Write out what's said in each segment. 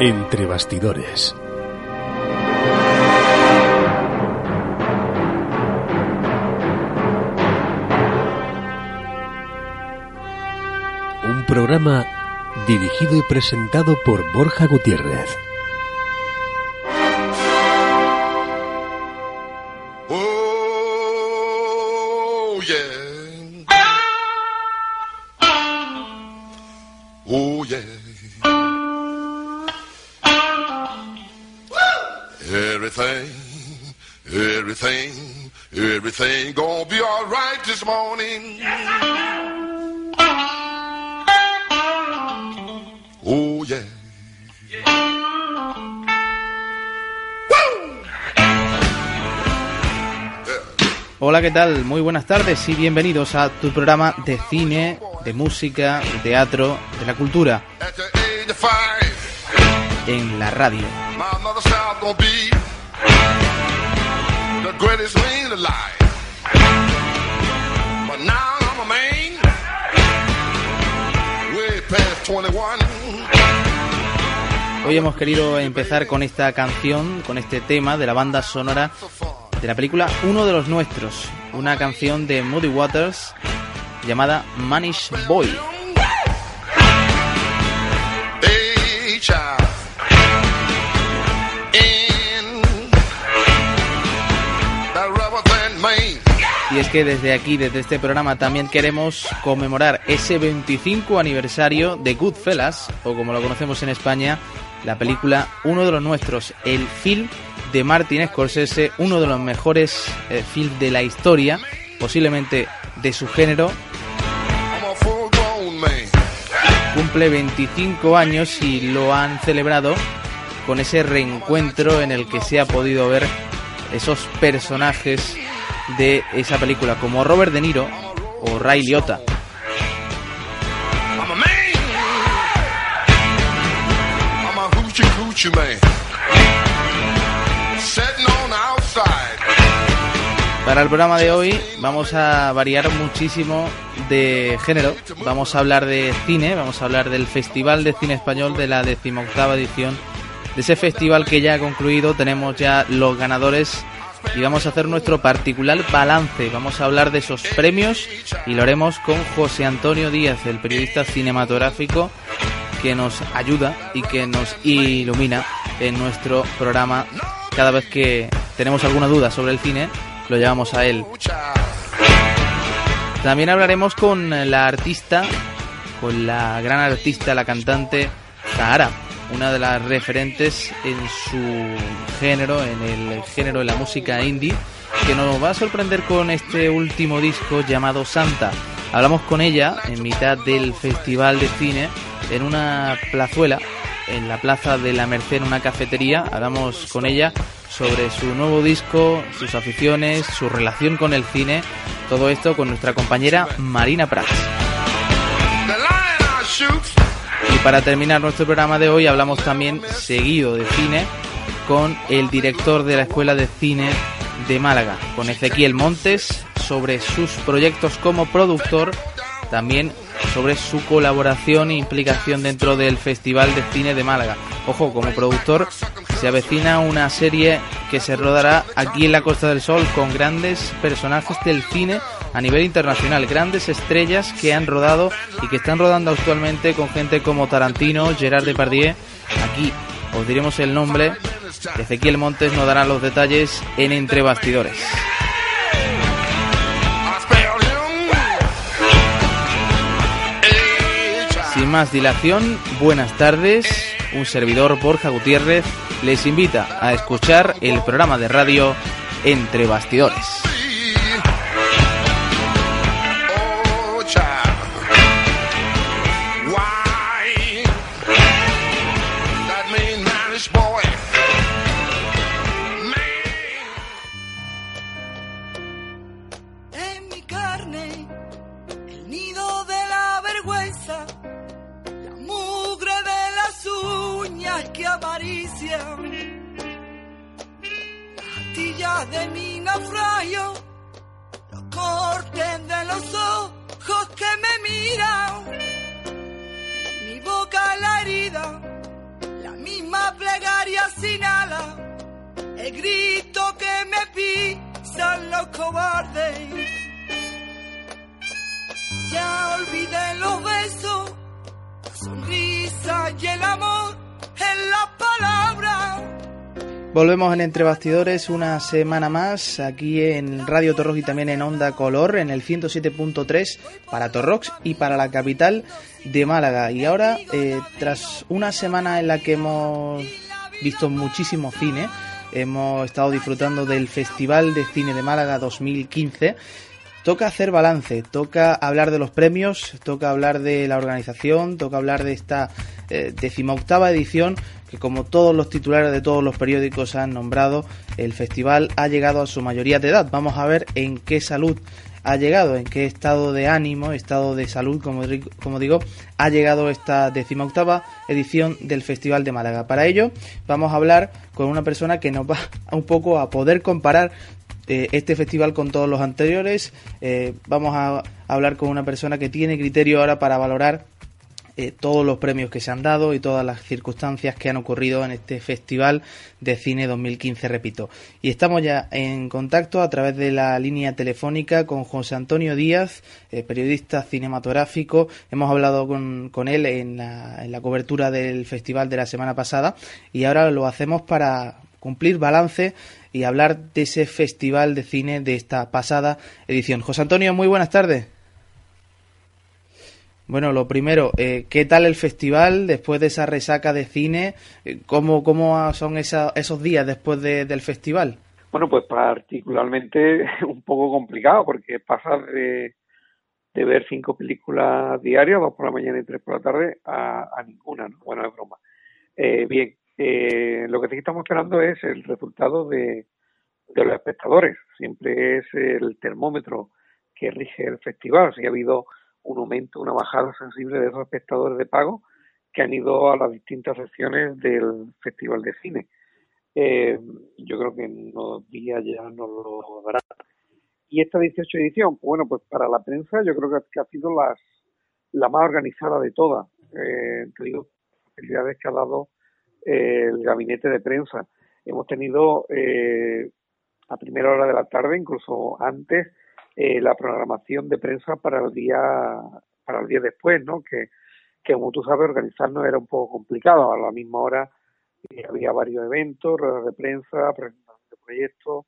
Entre bastidores. Un programa dirigido y presentado por Borja Gutiérrez. Everything, everything gonna be alright this morning. Oh, yeah. Hola, ¿qué tal? Muy buenas tardes y bienvenidos a tu programa de cine, de música, de teatro, de la cultura en la radio. The greatest man alive. But now I'm a man, way past 21. Hoy hemos querido empezar con esta canción, con este tema de la banda sonora de la película Uno de los Nuestros, una canción de Moody Waters llamada Manish Boy. Es que desde aquí, desde este programa, también queremos conmemorar ese 25 aniversario de Goodfellas, o como lo conocemos en España, la película Uno de los Nuestros, el film de Martin Scorsese, uno de los mejores eh, films de la historia, posiblemente de su género, cumple 25 años y lo han celebrado con ese reencuentro en el que se ha podido ver esos personajes de esa película, como Robert De Niro o Ray Liotta. Para el programa de hoy vamos a variar muchísimo de género. Vamos a hablar de cine, vamos a hablar del Festival de Cine Español de la decimoctava edición de ese festival que ya ha concluido. Tenemos ya los ganadores y vamos a hacer nuestro particular balance. Vamos a hablar de esos premios y lo haremos con José Antonio Díaz, el periodista cinematográfico que nos ayuda y que nos ilumina en nuestro programa cada vez que tenemos alguna duda sobre el cine lo llevamos a él. También hablaremos con la artista, con la gran artista, la cantante Zahara, una de las referentes en su género, en el género de la música indie, que nos va a sorprender con este último disco llamado Santa. Hablamos con ella en mitad del Festival de Cine en una plazuela, en la Plaza de la Merced, en una cafetería. Hablamos con ella sobre su nuevo disco, sus aficiones, su relación con el cine, todo esto con nuestra compañera Marina Prats. Para terminar nuestro programa de hoy hablamos también seguido de cine con el director de la Escuela de Cine de Málaga, con Ezequiel Montes, sobre sus proyectos como productor, también sobre su colaboración e implicación dentro del Festival de Cine de Málaga. Ojo, como productor se avecina una serie que se rodará aquí en la Costa del Sol con grandes personajes del cine a nivel internacional, grandes estrellas que han rodado y que están rodando actualmente con gente como Tarantino, Gerard Depardieu. Aquí os diremos el nombre. Ezequiel Montes nos dará los detalles en Entre Bastidores. Sin más dilación, buenas tardes. Un servidor, Borja Gutiérrez, les invita a escuchar el programa de radio Entre Bastidores. Cortes de los ojos que me miran, mi boca la herida, la misma plegaria sin alas, el grito que me pisan los cobardes. Ya olvidé los besos, la sonrisa y el amor Volvemos en Entre Bastidores una semana más aquí en Radio Torrox y también en Onda Color en el 107.3 para Torrox y para la capital de Málaga. Y ahora, eh, tras una semana en la que hemos visto muchísimo cine, hemos estado disfrutando del Festival de Cine de Málaga 2015 toca hacer balance, toca hablar de los premios, toca hablar de la organización, toca hablar de esta eh, decimoctava edición que como todos los titulares de todos los periódicos han nombrado, el festival ha llegado a su mayoría de edad. Vamos a ver en qué salud ha llegado, en qué estado de ánimo, estado de salud, como, digo, ha llegado esta decimoctava edición del Festival de Málaga. Para ello vamos a hablar con una persona que nos va un poco a poder comparar eh, este festival con todos los anteriores. Eh, vamos a hablar con una persona que tiene criterio ahora para valorar eh, todos los premios que se han dado y todas las circunstancias que han ocurrido en este Festival de Cine 2015, repito. Y estamos ya en contacto a través de la línea telefónica con José Antonio Díaz, periodista cinematográfico. Hemos hablado con, con él en la, en la cobertura del festival de la semana pasada y ahora lo hacemos para cumplir balance y hablar de ese festival de cine de esta pasada edición. José Antonio, muy buenas tardes. Bueno, lo primero, eh, ¿qué tal el festival después de esa resaca de cine? Eh, ¿Cómo, cómo son esos días después del festival? Bueno, pues particularmente un poco complicado porque pasar de, de ver cinco películas diarias, dos por la mañana y tres por la tarde, a, ninguna, ¿no? Bueno, es broma. Eh, bien, eh, lo que sí estamos esperando es el resultado de, los espectadores. Siempre es el termómetro que rige el festival. Si ha habido un aumento, una bajada sensible de esos espectadores de pago que han ido a las distintas secciones del Festival de Cine. Eh, yo creo que en unos días ya nos lo dará. Y esta 18 edición, pues bueno, pues para la prensa yo creo que, ha sido las, la más organizada de todas. Eh, te digo, facilidades que ha dado el gabinete de prensa. Hemos tenido eh, a primera hora de la tarde, incluso antes, eh, la programación de prensa para el día para el día después, ¿no? Que, que como tú sabes, organizarnos era un poco complicado. A la misma hora eh, había varios eventos, ruedas de prensa, presentación de proyectos,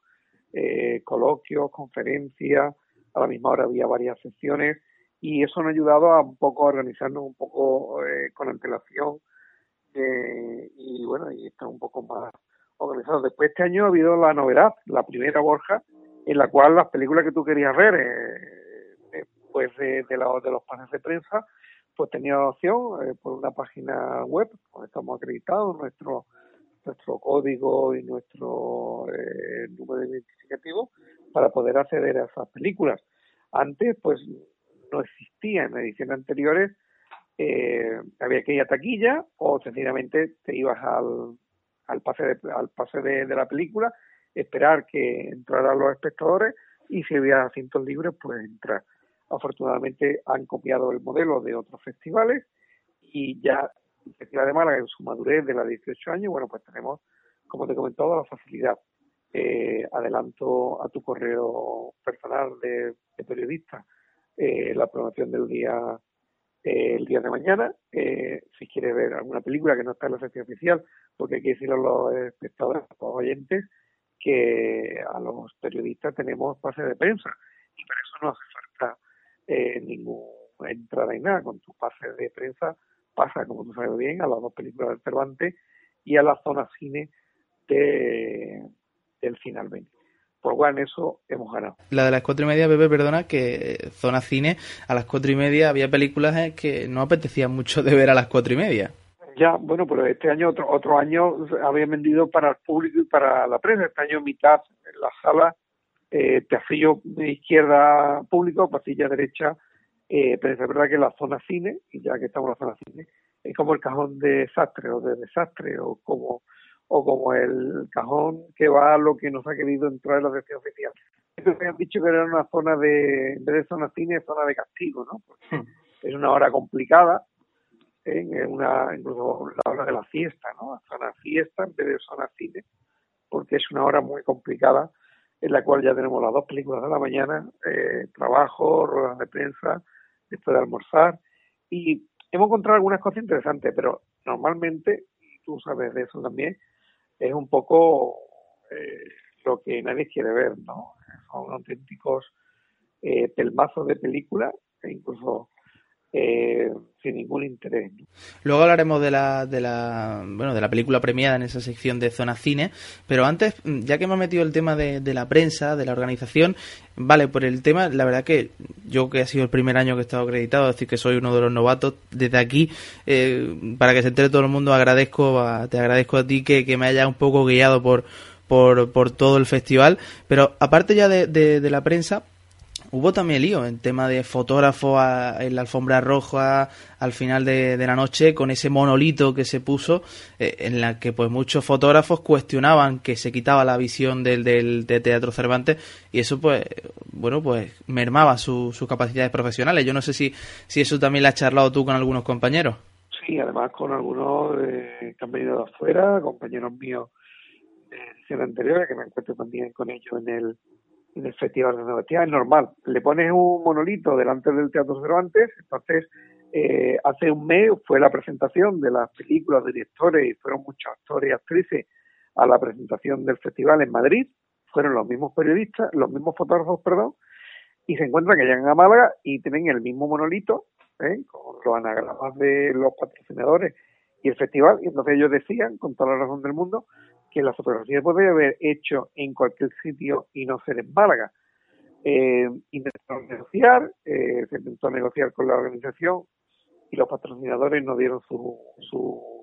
coloquios, conferencias. A la misma hora había varias sesiones y eso nos ha ayudado a un poco a organizarnos un poco con antelación eh, y bueno, y está un poco más organizado. Después este año ha habido la novedad, la primera Borja, en la cual las películas que tú querías ver eh, después de, de, de los paneles de prensa, pues tenía opción eh, por una página web, donde estamos acreditados, nuestro nuestro código y nuestro eh, número de identificativo para poder acceder a esas películas. Antes, pues no existía en ediciones anteriores eh, había que ir a taquilla o sencillamente te ibas al, al pase, de, al pase de, la película, esperar que entraran los espectadores y si había asientos libres, pues entrar. Afortunadamente han copiado el modelo de otros festivales y ya el de Málaga en su madurez de los 18 años, bueno, pues tenemos, como te he la facilidad. Eh, adelanto a tu correo personal de, periodista eh, la promoción del día eh, el día de mañana. Eh, si quieres ver alguna película que no está en la sección oficial, porque hay que decirle a los espectadores, a los oyentes, que a los periodistas tenemos pase de prensa y para eso no hace falta eh, ninguna entrada ni nada. Con tu pase de prensa pasa, como tú sabes bien, a las dos películas del Cervantes y a la zona cine de, del Final 20 por cual en eso hemos ganado. La de las cuatro y media, Pepe, perdona, que eh, zona cine, a las cuatro y media había películas eh, que no apetecían mucho de ver a las cuatro y media. Ya, bueno, pero este año, otro, otro año, habían vendido para el público y para la prensa. Este año mitad en la sala, eh, pasillo izquierda público, pasilla derecha Eh, pero es verdad que la zona cine, y ya que estamos en la zona cine, es como el cajón de desastre o de desastre, o como, o como el cajón que va a lo que nos ha querido entrar en la sección oficial. Entonces han dicho que era una zona de, en vez de zona cine, zona de castigo, ¿no? Porque es una hora complicada, es una, incluso la hora de la fiesta, ¿no? Zona fiesta en vez de zona cine, porque es una hora muy complicada en la cual ya tenemos las dos películas de la mañana, eh, trabajo, ruedas de prensa, después de almorzar, y hemos encontrado algunas cosas interesantes, pero normalmente, y tú sabes de eso también, es un poco eh, lo que nadie quiere ver, ¿no? Son auténticos eh, pelmazos de película, e incluso eh, sin ningún interés. Luego hablaremos de la, de la bueno de la película premiada en esa sección de zona cine, pero antes, ya que hemos metido el tema de, de la prensa, de la organización, vale, por el tema, la verdad que yo que ha sido el primer año que he estado acreditado, es decir que soy uno de los novatos, desde aquí, eh, para que se entere todo el mundo, agradezco te agradezco a ti que, que me hayas un poco guiado por, por, por todo el festival, pero aparte ya de- de la prensa, Hubo también lío en tema de fotógrafo en la alfombra roja al final de, la noche con ese monolito que se puso eh, en la que pues muchos fotógrafos cuestionaban que se quitaba la visión del, del de Teatro Cervantes y eso pues bueno pues mermaba su- sus capacidades profesionales. Yo no sé si, si eso también lo has charlado tú con algunos compañeros. Sí, además con algunos eh, que han venido de afuera, compañeros míos de ediciones anteriores, que me encuentro también con ellos en el, en el Festival de Sebastián. Es normal, le pones un monolito delante del Teatro Cervantes, entonces eh, hace un mes fue la presentación de las películas, directores, y fueron muchos actores y actrices a la presentación del festival en Madrid, fueron los mismos periodistas, los mismos fotógrafos, perdón, y se encuentran que llegan a Málaga y tienen el mismo monolito, ¿eh? con los anagramas de los patrocinadores y el festival, y entonces ellos decían, con toda la razón del mundo, que la fotografía puede haber hecho en cualquier sitio y no ser en Málaga. Eh, intentaron negociar, eh, se intentó negociar con la organización y los patrocinadores no dieron su, su,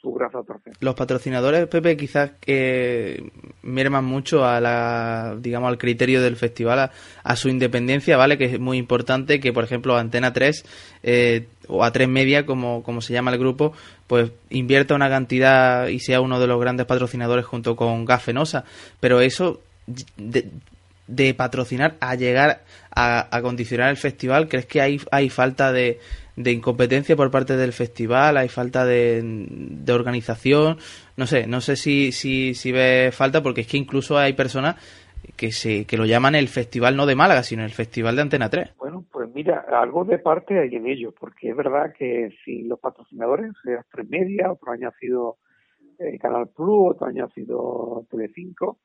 su brazo a. Los patrocinadores, Pepe, quizás que merman mucho a la, digamos, al criterio del festival, a, su independencia, ¿vale? Que es muy importante que, por ejemplo, Antena 3 eh, o A3 Media, como, como se llama el grupo, pues invierta una cantidad y sea uno de los grandes patrocinadores junto con Gafenosa. Pero eso de patrocinar a llegar a, a condicionar el festival, ¿crees que hay, hay falta de, de incompetencia por parte del festival, hay falta de, de organización, no sé, no sé si, si, si ve falta, porque es que incluso hay personas que se que lo llaman el festival no de Málaga, sino el festival de Antena 3. Bueno, pues mira, algo de parte hay en ello, porque es verdad que si los patrocinadores, sea Tres Media, otro año ha sido eh, Canal Plus, otro año ha sido Telecinco,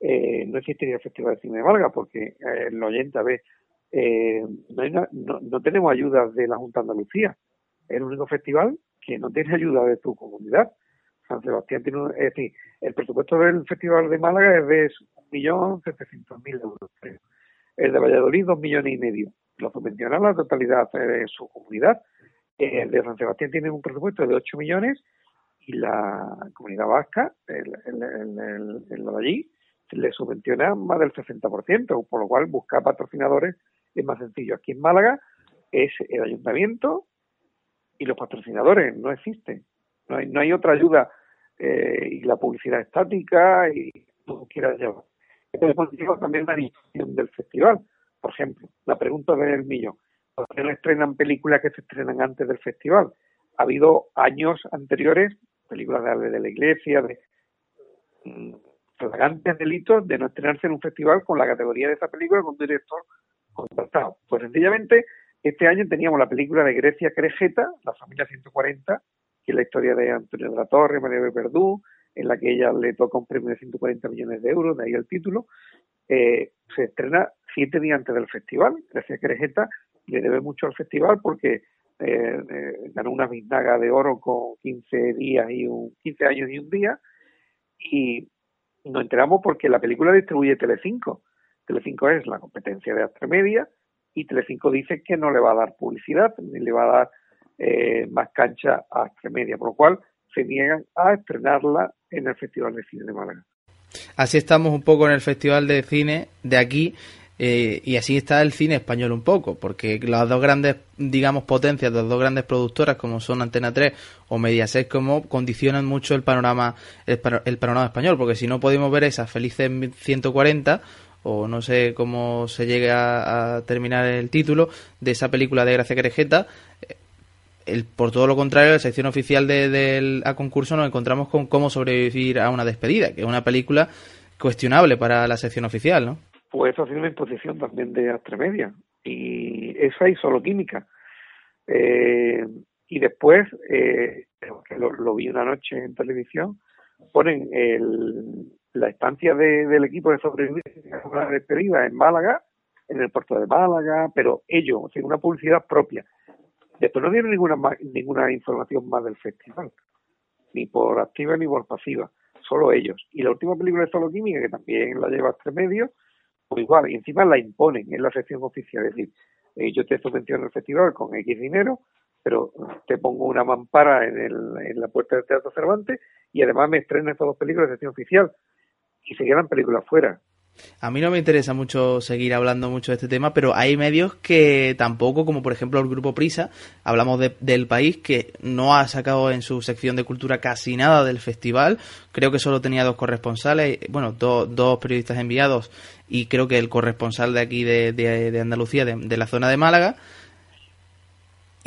eh, no existiría el Festival de Cine de Málaga, porque eh, el oyente, a ver, eh, no, no, no tenemos ayuda de la Junta de Andalucía, es el único festival que no tiene ayuda de tu comunidad. San Sebastián tiene, un- es decir, el presupuesto del Festival de Málaga es de 1.700.000 euros. El de Valladolid, dos millones y medio. Lo subvenciona la totalidad de su comunidad. Eh, El de San Sebastián tiene un presupuesto de 8 millones y la comunidad vasca, el- el de allí, le subvenciona más del 60%, por lo cual buscar patrocinadores es más sencillo. Aquí en Málaga es el ayuntamiento y los patrocinadores, no existen. No hay, no hay otra ayuda eh, y la publicidad estática y como quieras llevar. Entonces, también la difusión del festival. Por ejemplo, la pregunta del millón. ¿Por qué no estrenan películas que se estrenan antes del festival? Ha habido años anteriores, películas de de la Iglesia, de flagrantes delitos de no estrenarse en un festival con la categoría de esa película con un director contratado. Pues sencillamente, este año teníamos la película de Grecia Crejeta, La familia 140, que es la historia de Antonio de la Torre, María de Verdú, en la que ella le toca un premio de 140 millones de euros, de ahí el título. Eh, se estrena siete días antes del festival. Grecia Crejeta le debe mucho al festival porque eh, eh, ganó una biznaga de oro con 15 días y un 15 años y un día y nos enteramos porque la película distribuye Telecinco. Telecinco es la competencia de Astremedia y Telecinco dice que no le va a dar publicidad ni le va a dar eh, más cancha a Astremedia, por lo cual se niegan a estrenarla en el Festival de Cine de Málaga. Así estamos un poco en el Festival de Cine de aquí. Eh, y así está el cine español un poco, porque las dos grandes, digamos, potencias, las dos grandes productoras como son Antena 3 o Mediaset, como condicionan mucho el panorama, el, panorama español, porque si no podemos ver esas felices 140 o no sé cómo se llegue a, terminar el título de esa película de Gracia Querejeta, eh, el, por todo lo contrario, la sección oficial del de, a concurso nos encontramos con cómo sobrevivir a una despedida, que es una película cuestionable para la sección oficial, ¿no? Pues eso ha sido una imposición también de Astremedia y eso hay solo química. Eh, y después eh, lo, vi una noche en televisión ponen el, la estancia de, del equipo de sobrevivencia una despedida en Málaga en el puerto de Málaga pero ellos sin una publicidad propia. Después no dieron ninguna ninguna información más del festival ni por activa ni por pasiva solo ellos. Y la última película de Solo Química que también la lleva Astremedia pues igual, y encima la imponen en la sección oficial, es decir, eh, yo te subvenciono el festival con X dinero, pero te pongo una mampara en, el, en la puerta del Teatro Cervantes y además me estreno estas dos películas de sección oficial y se quedan películas fuera. A mí no me interesa mucho seguir hablando mucho de este tema, pero hay medios que tampoco, como por ejemplo el Grupo Prisa, hablamos del país, que no ha sacado en su sección de cultura casi nada del festival. Creo que solo tenía dos corresponsales, bueno, dos periodistas enviados y creo que el corresponsal de aquí de, de, Andalucía, de, la zona de Málaga.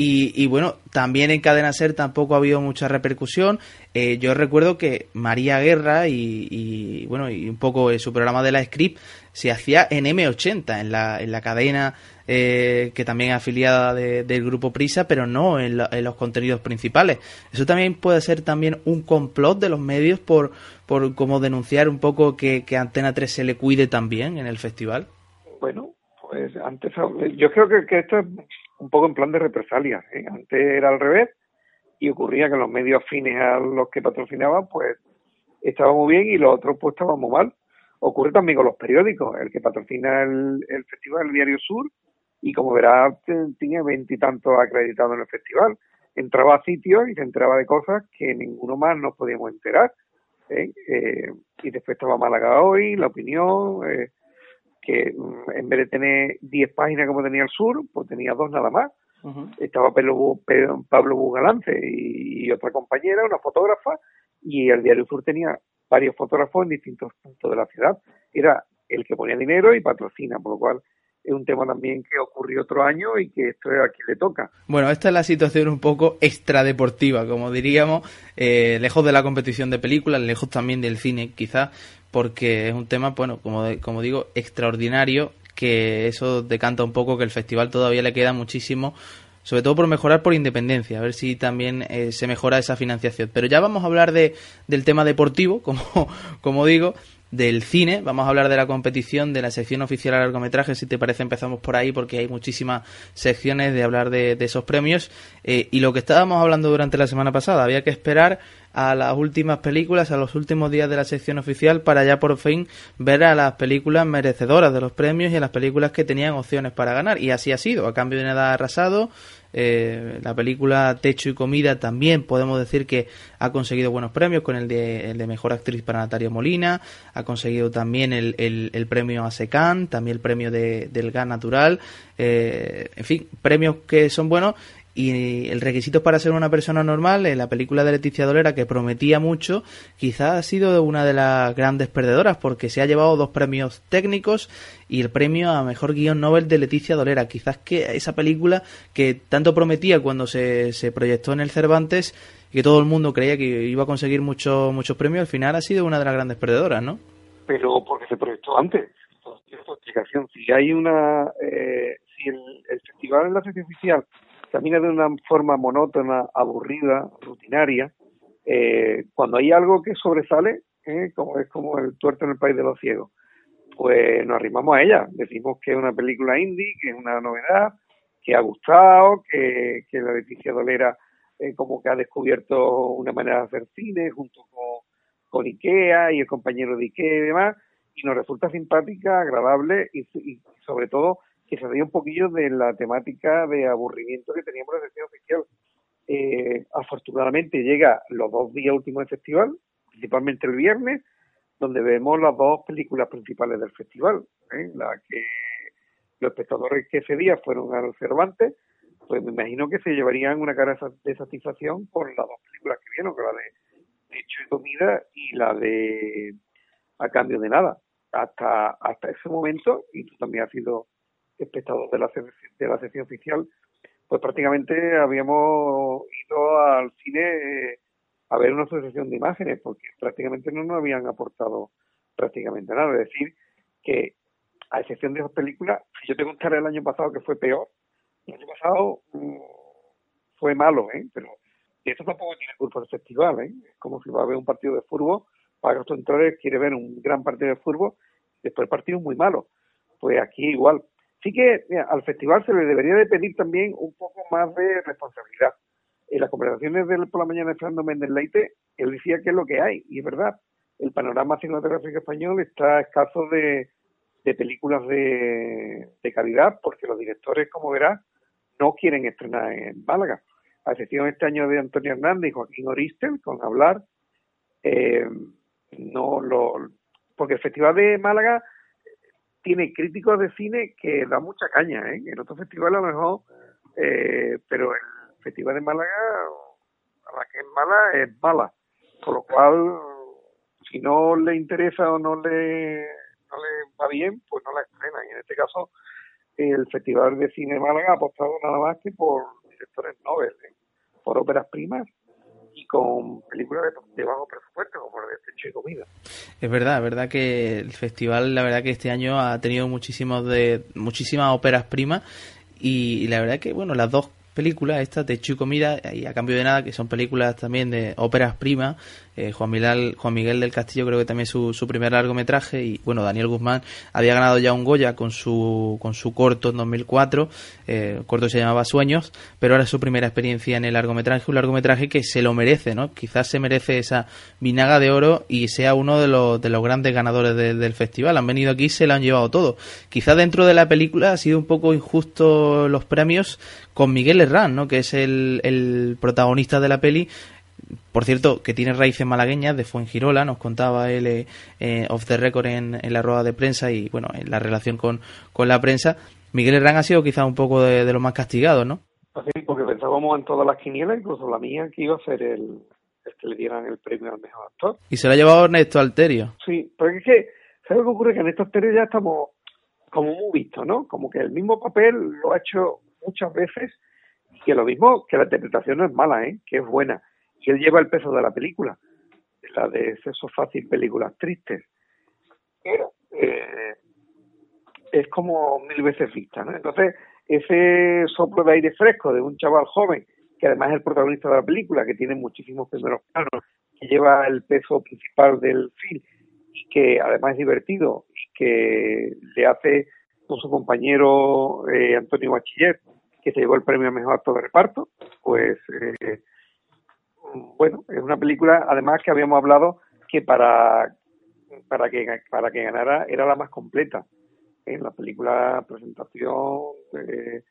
Y, bueno, también en Cadena Ser tampoco ha habido mucha repercusión. Eh, yo recuerdo que María Guerra y, bueno, y un poco su programa de la Script se hacía en M80, en la, en la cadena eh, que también es afiliada del grupo Prisa, pero no en, los contenidos principales. Eso también puede ser también un complot de los medios por, por como denunciar un poco que, que Antena 3 se le cuide también en el festival. Bueno, pues antes yo creo que, que esto es un poco en plan de represalia. ¿eh? Antes era al revés y ocurría que los medios afines a los que patrocinaban, pues estaban muy bien y los otros pues estaban muy mal. Ocurre también con los periódicos. El que patrocina el, el festival, el Diario Sur, y como verás, tiene veintitantos acreditados en el festival. Entraba a sitios y se enteraba de cosas que ninguno más nos podíamos enterar. ¿eh? Eh, y después estaba Málaga hoy, La Opinión, eh, que mm, en vez de tener 10 páginas como tenía el Sur, pues tenía dos nada más. Estaba Pablo Bugalance y, otra compañera, una fotógrafa, y el Diario Sur tenía varios fotógrafos en distintos puntos de la ciudad. Era el que ponía dinero y patrocina, por lo cual es un tema también que ocurrió otro año y que esto es a quien le toca. Bueno, esta es la situación un poco extradeportiva, como diríamos, eh, lejos de la competición de películas, lejos también del cine, quizás, porque es un tema, bueno, como, como digo, extraordinario, que eso decanta un poco que el festival todavía le queda muchísimo sobre todo por mejorar por independencia, a ver si también eh, se mejora esa financiación. Pero ya vamos a hablar de, del tema deportivo, como, como digo, del cine. Vamos a hablar de la competición, de la sección oficial a largometraje. Si te parece, empezamos por ahí porque hay muchísimas secciones de hablar de, esos premios. Eh, y lo que estábamos hablando durante la semana pasada, había que esperar a las últimas películas, a los últimos días de la sección oficial para ya por fin ver a las películas merecedoras de los premios y a las películas que tenían opciones para ganar. Y así ha sido. A cambio de nada arrasado, eh, la película Techo y Comida también podemos decir que ha conseguido buenos premios con el de, el de Mejor Actriz para Natalia Molina, ha conseguido también el, el, premio a Secan, también el premio de, del GAN Natural, eh, en fin, premios que son buenos y el requisito para ser una persona normal en la película de Leticia Dolera que prometía mucho quizás ha sido una de las grandes perdedoras porque se ha llevado dos premios técnicos y el premio a mejor guion Nobel de Leticia Dolera. Quizás que esa película que tanto prometía cuando se, se proyectó en el Cervantes que todo el mundo creía que iba a conseguir muchos muchos premios al final ha sido una de las grandes perdedoras ¿no? pero porque se proyectó antes. Su explicación. Si hay una eh, si el, festival en la sesión oficial camina de una forma monótona, aburrida, rutinaria, eh, cuando hay algo que sobresale, eh, como es como el tuerto en el país de los ciegos, pues nos arrimamos a ella, decimos que es una película indie, que es una novedad, que ha gustado, que, que la Leticia Dolera eh, como que ha descubierto una manera de hacer cine junto con, con Ikea y el compañero de Ikea y demás, y nos resulta simpática, agradable y, y sobre todo que se dio un poquillo de la temática de aburrimiento que teníamos en la sesión oficial. Eh, afortunadamente llega los dos días últimos del festival, principalmente el viernes, donde vemos las dos películas principales del festival, ¿eh? la que los espectadores que ese día fueron al Cervantes, pues me imagino que se llevarían una cara de satisfacción por las dos películas que vieron, que la de Hecho y Comida y la de A Cambio de Nada. Hasta, hasta ese momento, y tú también has sido espectador de la, de la sección oficial, pues prácticamente habíamos ido al cine eh, a ver una asociación de imágenes, porque prácticamente no nos habían aportado prácticamente nada. Es decir, que a excepción de esas películas, si yo te contara el año pasado que fue peor, el año pasado mm, fue malo, ¿eh? pero esto tampoco tiene culpa del festival, ¿eh? es como si va a haber un partido de fútbol, para tu entonces quiere ver un gran partido de fútbol, después el partido muy malo. Pues aquí igual, Sí que al festival se le debería de pedir también un poco más de responsabilidad. En las conversaciones del por la mañana de Fernando Méndez Leite, él decía que es lo que hay, y es verdad. El panorama cinematográfico español está escaso de, películas de, calidad, porque los directores, como verás, no quieren estrenar en Málaga. A excepción este año de Antonio Hernández y Joaquín Oristel, con hablar, eh, no lo, porque el Festival de Málaga tiene críticos de cine que da mucha caña, ¿eh? En otros festivales a lo mejor, eh, pero el Festival de Málaga, la que es mala, es mala. Por lo cual, si no le interesa o no le, no le va bien, pues no la estrena. Y en este caso, el Festival de Cine de Málaga ha apostado nada más que por directores Nobel, ¿eh? por óperas primas y con películas de, bajo presupuesto como de Techo y Comida. Es verdad, es verdad que el festival, la verdad que este año ha tenido muchísimos de muchísimas óperas primas y, la verdad que bueno, las dos películas, esta de y Comida y a cambio de nada, que son películas también de óperas primas. Eh, Juan, Miguel, Juan Miguel del Castillo creo que también su, su primer largometraje y bueno, Daniel Guzmán había ganado ya un Goya con su, con su corto en 2004, eh, el corto se llamaba Sueños, pero ahora es su primera experiencia en el largometraje, un largometraje que se lo merece, ¿no? Quizás se merece esa vinaga de oro y sea uno de los, de los grandes ganadores del festival. Han venido aquí y se lo han llevado todo. Quizás dentro de la película ha sido un poco injusto los premios con Miguel Herrán, ¿no? que es el, el protagonista de la peli, por cierto, que tiene raíces malagueñas de Fuengirola, nos contaba él eh, eh, off the record en, la rueda de prensa y bueno, en la relación con, con la prensa. Miguel Herrán ha sido quizá un poco de, de los más castigados, ¿no? Sí, porque pensábamos en todas las quinielas, incluso la mía, que iba a ser el, que le dieran el premio al mejor actor. Y se lo ha llevado Ernesto Alterio. Sí, porque es que, ¿sabes lo que ocurre? Que Ernesto Alterio ya estamos como muy visto, ¿no? Como que el mismo papel lo ha hecho muchas veces que lo mismo que la interpretación no es mala, ¿eh? que es buena. Y él lleva el peso de la película, la de Sexo Fácil, películas tristes. Pero eh, es como mil veces vista, ¿no? Entonces, ese soplo de aire fresco de un chaval joven, que además es el protagonista de la película, que tiene muchísimos primeros planos, que lleva el peso principal del film, y que además es divertido, y que le hace con su compañero eh, Antonio Bachiller, que se llevó el premio a mejor actor de reparto, pues eh, bueno, es una película además que habíamos hablado que para para que para que ganara era la más completa en la película presentación eh,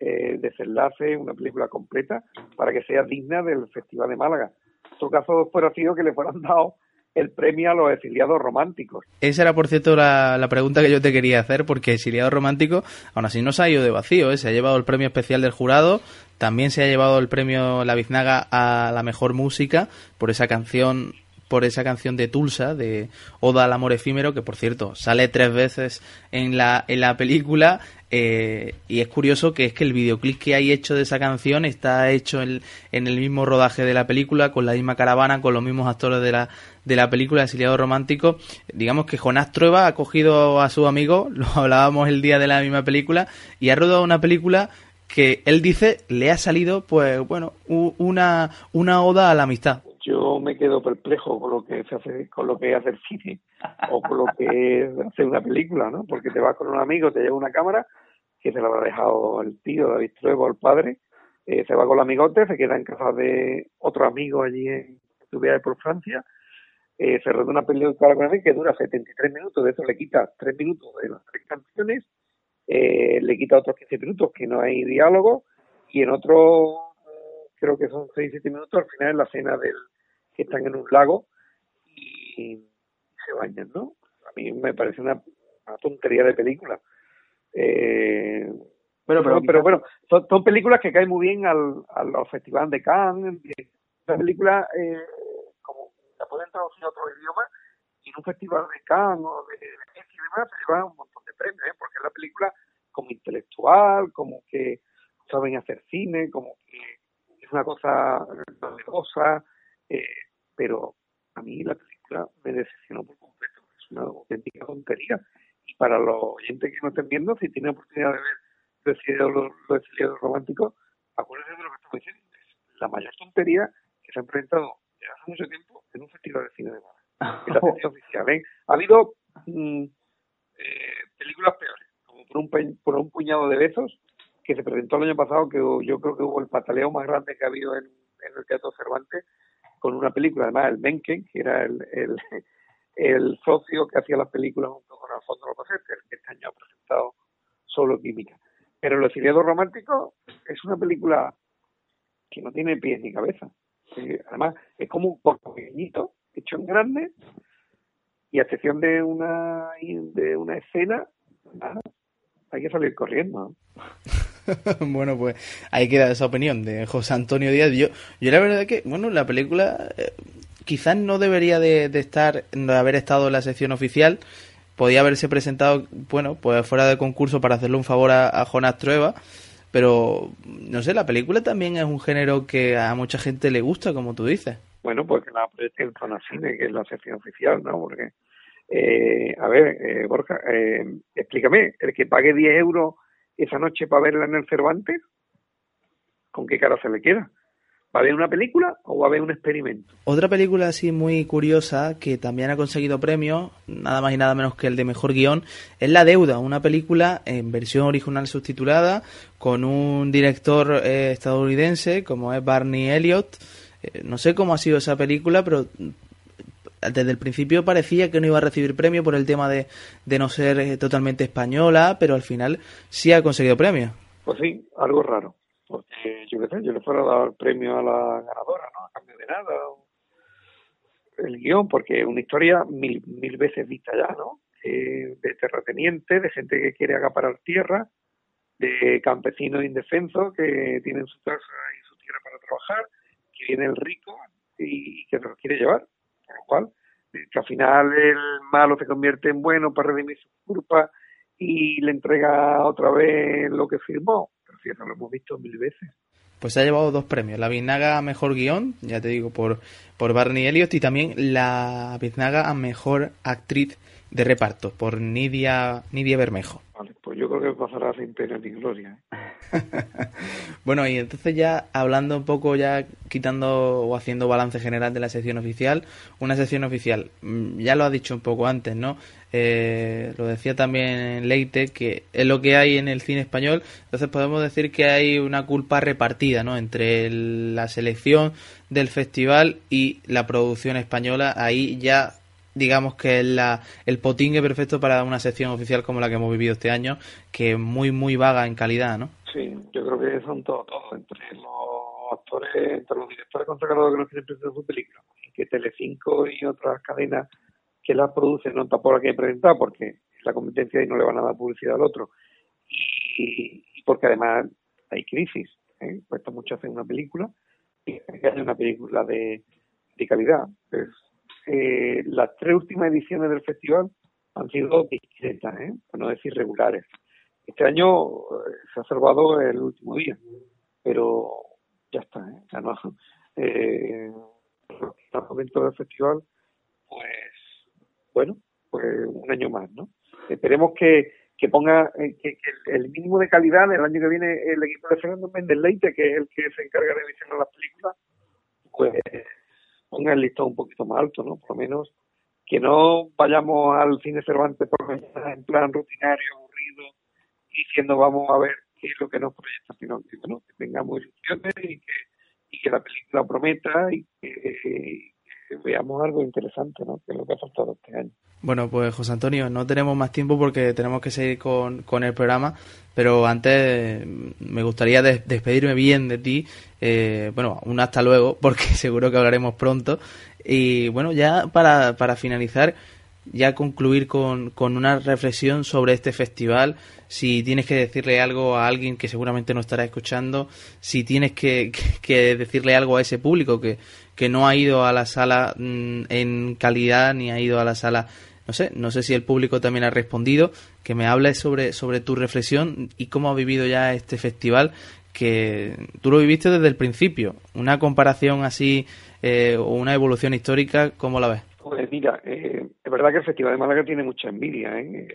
eh, desenlace una película completa para que sea digna del festival de Málaga. En todo caso fuera sido que le fueran dado el premio a los exiliados románticos. Esa era, por cierto, la, la, pregunta que yo te quería hacer, porque exiliado romántico, aún así no se ha ido de vacío, ¿eh? se ha llevado el premio especial del jurado, también se ha llevado el premio La Biznaga a la mejor música por esa canción por esa canción de Tulsa, de Oda al amor efímero, que por cierto sale tres veces en la, en la película. Eh, y es curioso que es que el videoclip que hay hecho de esa canción está hecho en, en, el mismo rodaje de la película, con la misma caravana, con los mismos actores de la, de la película Exiliado Romántico. Digamos que Jonás Trueba ha cogido a su amigo, lo hablábamos el día de la misma película, y ha rodado una película que él dice le ha salido, pues bueno, una, una oda a la amistad yo me quedo perplejo con lo que se hace, con lo que es hacer cine o con lo que es hacer una película, ¿no? Porque te vas con un amigo, te lleva una cámara que se la habrá dejado el tío David Truebo, el padre, eh, se va con el amigote, se queda en casa de otro amigo allí en su viaje por Francia, eh, se roda una con él que dura 73 minutos, de eso le quita 3 minutos de las tres canciones, eh, le quita otros 15 minutos que no hay diálogo y en otro creo que son 6-7 minutos al final en la cena del que están en un lago y se bañan, ¿no? A mí me parece una, tontería de película. Eh, Bueno, pero, pero, bueno, son, son películas que caen muy bien al, a los festivales de Cannes. Esa película, eh, como la pueden traducir a otro idioma, y en un festival de Cannes o de Venecia y demás se lleva un montón de premios, ¿eh? porque es la película como intelectual, como que saben hacer cine, como que es una cosa novedosa, eh, pero a mí la película me decepcionó por completo. Es una auténtica tontería. Y para los oyentes que no estén viendo, si tienen oportunidad de ver los los exiliados románticos, acuérdense de lo que estamos diciendo. Es la mayor tontería que se ha presentado desde hace mucho tiempo en un festival de cine de Málaga. Es la sección oficial. ¿eh? Ha habido mm, eh, películas peores, como por un, por un puñado de besos, que se presentó el año pasado, que yo creo que hubo el pataleo más grande que ha habido en, en el Teatro Cervantes, con una película, además, el Mencken, que era el, el, el socio que hacía las películas junto con Alfonso López que este año ha presentado solo Química. Pero El exiliado romántico es una película que no tiene pies ni cabeza. Además, es como un corto pequeñito, hecho en grande, y a excepción de una de una escena, nada, hay que salir corriendo. ¿no? bueno, pues ahí queda esa opinión de José Antonio Díaz. Yo, yo la verdad que, bueno, la película eh, quizás no debería de, de estar, de haber estado en la sección oficial. Podía haberse presentado, bueno, pues fuera de concurso para hacerle un favor a, Jonas Trueba. Pero, no sé, la película también es un género que a mucha gente le gusta, como tú dices. Bueno, pues que la proyecten en Zona Cine, que es la sección oficial, ¿no? Porque, eh, a ver, eh, Borja, eh, explícame, el que pague 10 euros esa noche para verla en el Cervantes, ¿con qué cara se le queda? ¿Va a ver una película o va a ver un experimento? Otra película así muy curiosa que también ha conseguido premios, nada más y nada menos que el de mejor guion, es La Deuda, una película en versión original subtitulada con un director eh, estadounidense como es Barney Elliott. Eh, no sé cómo ha sido esa película, pero desde el principio parecía que no iba a recibir premio por el tema de, de no ser eh, totalmente española, pero al final sí ha conseguido premios. Pues sí, algo raro. Porque yo qué sé, yo le fuera a dar premio a la ganadora, ¿no? A cambio de nada. El guion, porque es una historia mil, mil veces vista ya, ¿no? Eh, de terratenientes, de gente que quiere acaparar tierra, de campesinos indefensos que tienen su casa y su tierra para trabajar, que viene el rico y que los quiere llevar. Por lo cual, que al final el malo se convierte en bueno para redimir su culpa y le entrega otra vez lo que firmó. Lo hemos visto mil veces. Pues se ha llevado dos premios, la Biznaga a Mejor Guión, ya te digo, por, por Barney Elliott, y también la Biznaga a Mejor Actriz de Reparto, por Nidia, Nidia Bermejo. Vale, que pasará sin pena ni gloria. ¿eh? Bueno, y entonces ya hablando un poco, ya quitando o haciendo balance general de la sección oficial, una sección oficial, mm, ya lo ha dicho un poco antes, ¿no? Eh, lo decía también Leite, que es lo que hay en el cine español, entonces podemos decir que hay una culpa repartida, ¿no? Entre el- la selección del festival y la producción española, ahí ya digamos que es la, el potingue perfecto para una sección oficial como la que hemos vivido este año, que es muy, muy vaga en calidad, ¿no? Sí, yo creo que son todos, todos, entre los actores, entre los directores consagrados que no quieren presentar su película, y que Telecinco y otras cadenas que la producen no tampoco la quieren presentar porque es la competencia y no le van a dar publicidad al otro. Y, porque además hay crisis, ¿eh? cuesta mucho hacer una película y haya una película de, de calidad. Pues, eh, las tres últimas ediciones del festival han sido discretas, ¿eh? por no decir regulares. Este año eh, se ha salvado el último día, pero ya está, ¿eh? Ya no, eh, del festival, pues, bueno, pues un año más, ¿no? Esperemos que, que ponga eh, el mínimo de calidad el año que viene el equipo de Fernando Méndez Leite, que es el que se encarga de visionar las películas, pues ponga el un poquito más alto, ¿no? Por lo menos que no vayamos al cine Cervantes por en plan rutinario, aburrido, diciendo vamos a ver qué es lo que nos proyecta, sino que, que tengamos ilusiones y que, y que la película prometa y que veamos algo interesante, ¿no? Que es lo que ha faltado este año. Bueno, pues José Antonio, no tenemos más tiempo porque tenemos que seguir con, con el programa, pero antes me gustaría des- despedirme bien de ti, eh, bueno, un hasta luego, porque seguro que hablaremos pronto. Y bueno, ya para, para finalizar, ya concluir con, con una reflexión sobre este festival, si tienes que decirle algo a alguien que seguramente no estará escuchando, si tienes que, que decirle algo a ese público que, que no ha ido a la sala mm, en calidad ni ha ido a la sala no sé, no sé si el público también ha respondido, que me hables sobre, sobre tu reflexión y cómo ha vivido ya este festival, que tú lo viviste desde el principio. Una comparación así eh, o una evolución histórica, ¿cómo la ves? Pues mira, eh, es verdad que el Festival de Málaga tiene mucha envidia, ¿eh?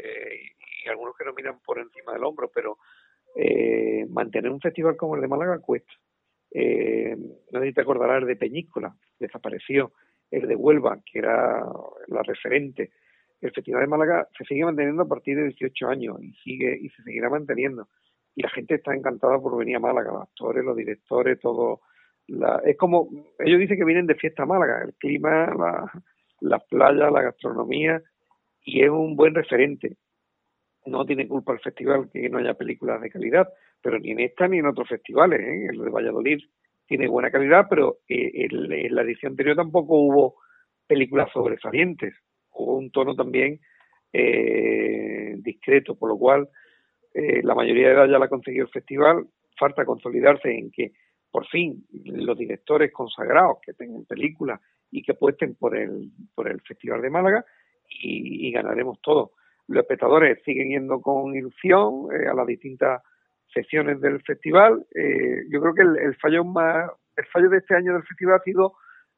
y algunos que lo miran por encima del hombro, pero mantener un festival como el de Málaga cuesta. Sé si te acordarás de Peñíscola, desapareció, el de Huelva, que era la referente, el Festival de Málaga se sigue manteniendo a partir de 18 años y sigue y se seguirá manteniendo. Y la gente está encantada por venir a Málaga, los actores, los directores, todo. Es como, ellos dicen que vienen de fiesta a Málaga, el clima, la, las playas, la gastronomía, y es un buen referente. No tiene culpa el festival que no haya películas de calidad, pero ni en esta ni en otros festivales. ¿eh? El de Valladolid tiene buena calidad, pero eh, en la edición anterior tampoco hubo películas sobresalientes hubo un tono también eh, discreto, por lo cual eh, la mayoría de edad ya la ha conseguido el festival. Falta consolidarse en que por fin los directores consagrados que tengan películas y que apuesten por el, por el Festival de Málaga y, ganaremos todo. Los espectadores siguen yendo con ilusión eh, a las distintas sesiones del festival. yo creo que el, fallo más, el fallo de este año del festival ha sido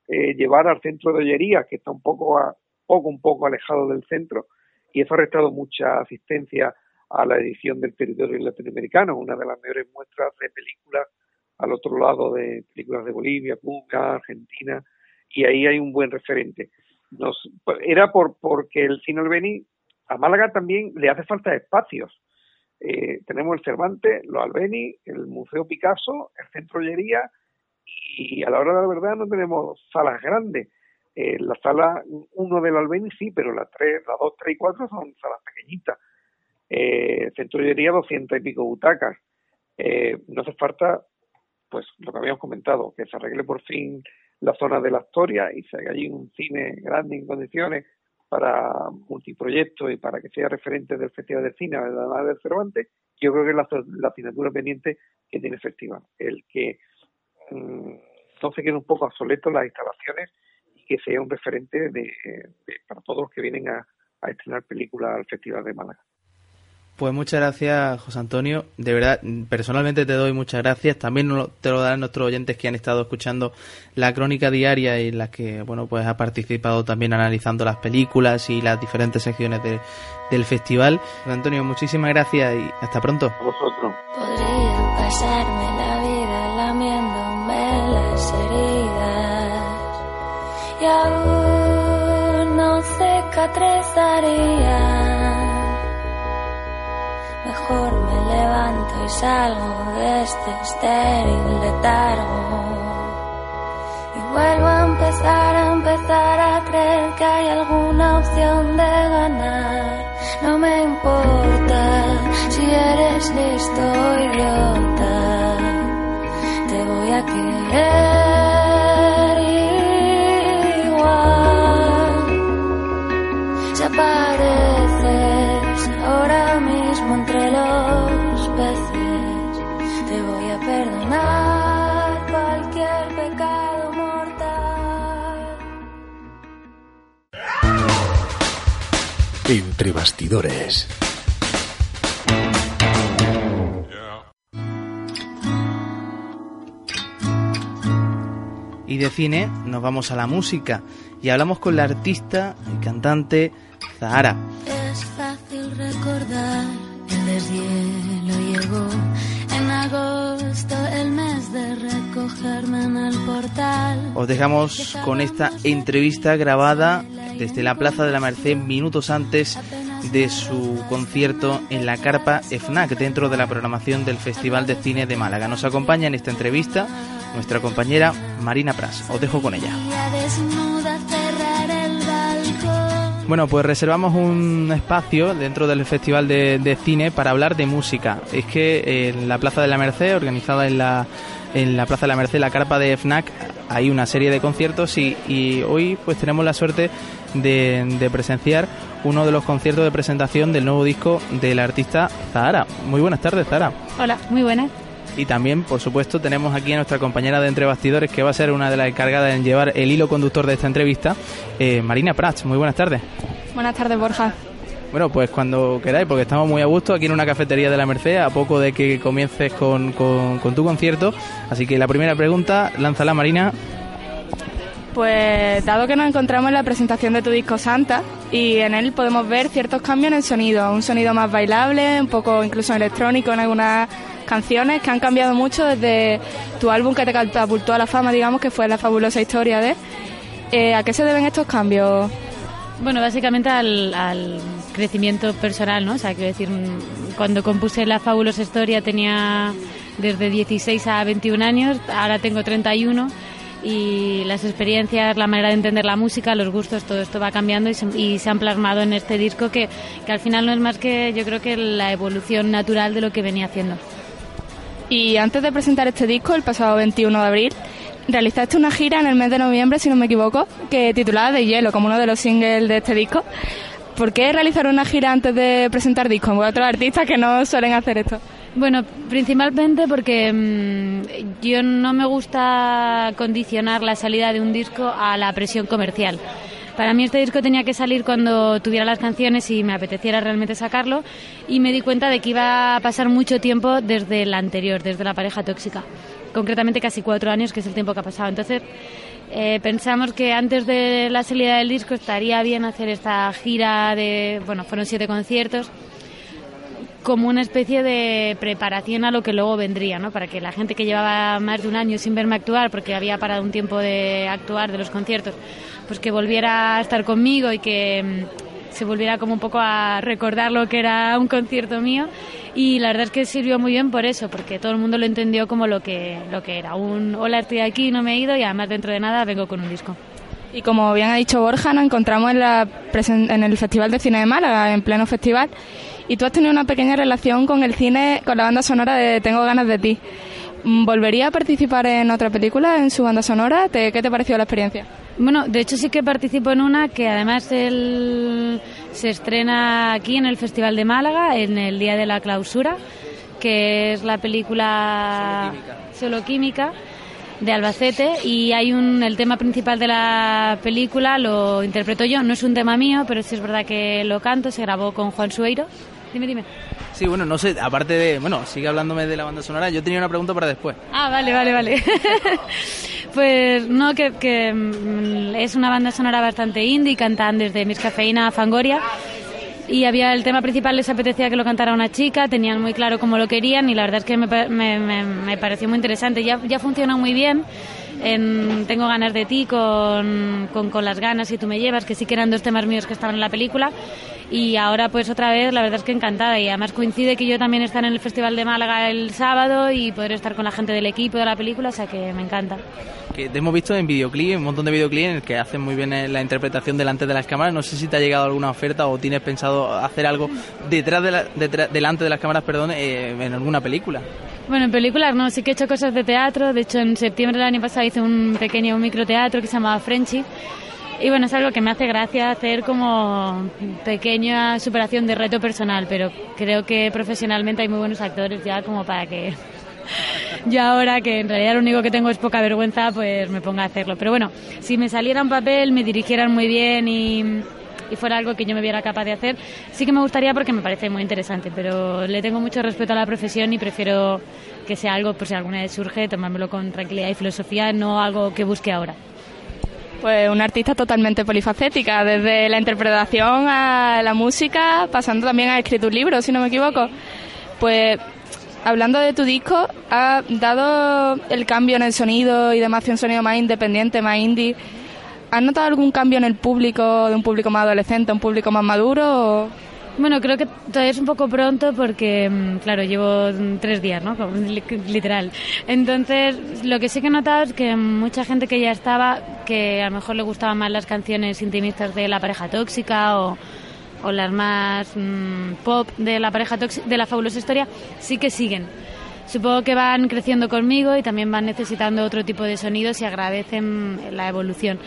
llevar al centro de ollería, que está un poco a, poco, un poco alejado del centro, y eso ha restado mucha asistencia a la edición del territorio latinoamericano, una de las mejores muestras de películas al otro lado de películas de Bolivia, Cuba, Argentina, y ahí hay un buen referente. Nos, era por porque el cine Albeni a Málaga también le hace falta espacios. Eh, tenemos el Cervantes, los Albeni, el Museo Picasso, el Centro Ollería, y a la hora de la verdad no tenemos salas grandes. Eh, la sala 1 del Albeni sí, pero la 3, la 2, 3 y 4 son salas pequeñitas. Eh, Centrollería 200 y pico butacas. Eh, no hace falta, pues lo que habíamos comentado, que se arregle por fin la zona de la Astoria y se haga allí un cine grande en condiciones para multiproyectos y para que sea referente del Festival de Cine, además del Cervantes, yo creo que es la, la asignatura pendiente que tiene el festival. El que mm, no se quede un poco obsoleto las instalaciones que sea un referente de, para todos los que vienen a, estrenar películas al Festival de Málaga. Pues muchas gracias, José Antonio. De verdad, personalmente te doy muchas gracias. También te lo darán nuestros oyentes que han estado escuchando la crónica diaria y en la que, bueno, pues ha participado también analizando las películas y las diferentes secciones del festival. José Antonio, muchísimas gracias y hasta pronto. A vosotros. Podría pasarme la vida lamiéndome las heridas y aún no cicatrizaría. Mejor me levanto y salgo de este estéril letargo. Y vuelvo a empezar, a empezar a creer que hay alguna opción de ganar. No me importa si eres listo o idiota. Te voy a querer. Entre bastidores. Y de cine nos vamos a la música y hablamos con la artista y cantante Zahara. Es fácil recordar el deshielo llegó en agosto, el mes de recogerme en el portal. Os dejamos con esta entrevista grabada desde la Plaza de la Merced minutos antes de su concierto en la carpa FNAC dentro de la programación del Festival de Cine de Málaga. Nos acompaña en esta entrevista nuestra compañera Marina Pras. Os dejo con ella. Bueno, pues reservamos un espacio dentro del Festival de, Cine para hablar de música. Es que en la Plaza de la Merced, organizada en la en la Plaza de la Merced, la carpa de FNAC, hay una serie de conciertos y, y hoy pues tenemos la suerte de, de presenciar uno de los conciertos de presentación del nuevo disco del artista Zahara. Muy buenas tardes, Zahara. Hola, muy buenas. Y también, por supuesto, tenemos aquí a nuestra compañera de Entre Bastidores, que va a ser una de las encargadas en llevar el hilo conductor de esta entrevista, eh, Marina Prats. Muy buenas tardes. Buenas tardes, Borja. Bueno, pues cuando queráis, porque estamos muy a gusto aquí en una cafetería de la Merced, a poco de que comiences con, con, con tu concierto. Así que la primera pregunta, lánzala, Marina. Pues dado que nos encontramos en la presentación de tu disco Santa y en él podemos ver ciertos cambios en el sonido, un sonido más bailable, un poco incluso electrónico en algunas canciones que han cambiado mucho desde tu álbum que te catapultó a la fama, digamos, que fue La fabulosa historia de... Eh, ¿A qué se deben estos cambios? Bueno, básicamente al, al crecimiento personal, ¿no? O sea, quiero decir, mm, cuando compuse La fabulosa historia tenía desde 16 a 21 años, ahora tengo 31 y las experiencias, la manera de entender la música, los gustos, todo esto va cambiando y se, y se han plasmado en este disco que, que al final no es más que yo creo que la evolución natural de lo que venía haciendo. Y antes de presentar este disco, el pasado 21 de abril, realizaste una gira en el mes de noviembre, si no me equivoco, que titulada De Hielo, como uno de los singles de este disco. ¿Por qué realizar una gira antes de presentar discos? Hay otros artistas que no suelen hacer esto. Bueno, principalmente porque mmm, yo no me gusta condicionar la salida de un disco a la presión comercial. Para mí este disco tenía que salir cuando tuviera las canciones y me apeteciera realmente sacarlo y me di cuenta de que iba a pasar mucho tiempo desde el anterior, desde la pareja tóxica. Concretamente casi cuatro años, que es el tiempo que ha pasado. Entonces eh, pensamos que antes de la salida del disco estaría bien hacer esta gira de, bueno, fueron siete conciertos como una especie de preparación a lo que luego vendría, ¿no? Para que la gente que llevaba más de un año sin verme actuar, porque había parado un tiempo de actuar de los conciertos, pues que volviera a estar conmigo y que mm, se volviera como un poco a recordar lo que era un concierto mío y la verdad es que sirvió muy bien por eso, porque todo el mundo lo entendió como lo que, lo que era, un hola estoy aquí, no me he ido y además dentro de nada vengo con un disco. Y como bien ha dicho Borja, nos encontramos en, la en el Festival de Cine de Málaga, en pleno festival, y tú has tenido una pequeña relación con el cine, con la banda sonora de Tengo ganas de ti. Mm, ¿Volvería a participar en otra película, en su banda sonora? ¿Te- ¿Qué te pareció la experiencia? Bueno, de hecho sí que participo en una que además el- se estrena aquí en el Festival de Málaga en el día de la clausura, que es la película Solo Química de Albacete y hay un el tema principal de la película lo interpreto yo, no es un tema mío, pero sí es verdad que lo canto, se grabó con Juan Sueiro. Dime, dime. Sí, bueno, no sé, aparte de, bueno, sigue hablándome de la banda sonora, yo tenía una pregunta para después. Ah, vale, vale, vale. pues no, que, que mm, es una banda sonora bastante indie, cantan desde Miss Cafeína a Fangoria. Y había el tema principal, les apetecía que lo cantara una chica, tenían muy claro cómo lo querían y la verdad es que me, me, me- me pareció muy interesante. Ya, ya funciona muy bien. En Tengo ganas de ti con, con, con las ganas y tú me llevas, que sí que eran dos temas míos que estaban en la película. Y ahora pues otra vez, la verdad es que encantada. Y además coincide que yo también estar en el Festival de Málaga el sábado y poder estar con la gente del equipo de la película, o sea que me encanta. Que te hemos visto en videoclip, un montón de videoclips en el que hacen muy bien eh, la interpretación delante de las cámaras. No sé si te ha llegado alguna oferta o tienes pensado hacer algo detrás de la, detrás- delante de las cámaras, perdón, eh, en alguna película. Bueno, en películas no, sí que he hecho cosas de teatro. De hecho, en septiembre del año pasado hice un pequeño microteatro que se llamaba Frenchy. Y bueno, es algo que me hace gracia hacer como pequeña superación de reto personal, pero creo que profesionalmente hay muy buenos actores ya como para que yo ahora que en realidad lo único que tengo es poca vergüenza, pues me ponga a hacerlo. Pero bueno, si me saliera un papel, me dirigieran muy bien y, y fuera algo que yo me viera capaz de hacer, sí que me gustaría porque me parece muy interesante, pero le tengo mucho respeto a la profesión y prefiero que sea algo, por si alguna vez surge, tomármelo con tranquilidad y filosofía, no algo que busque ahora. Pues una artista totalmente polifacética, desde la interpretación a la música, pasando también a escribir un libro, si no me equivoco. Pues hablando de tu disco, ha dado el cambio en el sonido y demás un sonido más independiente, más indie. ¿Has notado algún cambio en el público, de un público más adolescente, un público más maduro? o- Bueno, creo que todavía es un poco pronto porque, mm, claro, llevo tres días, ¿no? Literal. Entonces, lo que sí que he notado es que mucha gente que ya estaba, que a lo mejor le gustaban más las canciones intimistas de la pareja tóxica o, o las más mm, pop de la pareja tóxica, de la fabulosa historia, sí que siguen. supongo que van creciendo conmigo y también van necesitando otro tipo de sonidos y agradecen la evolución.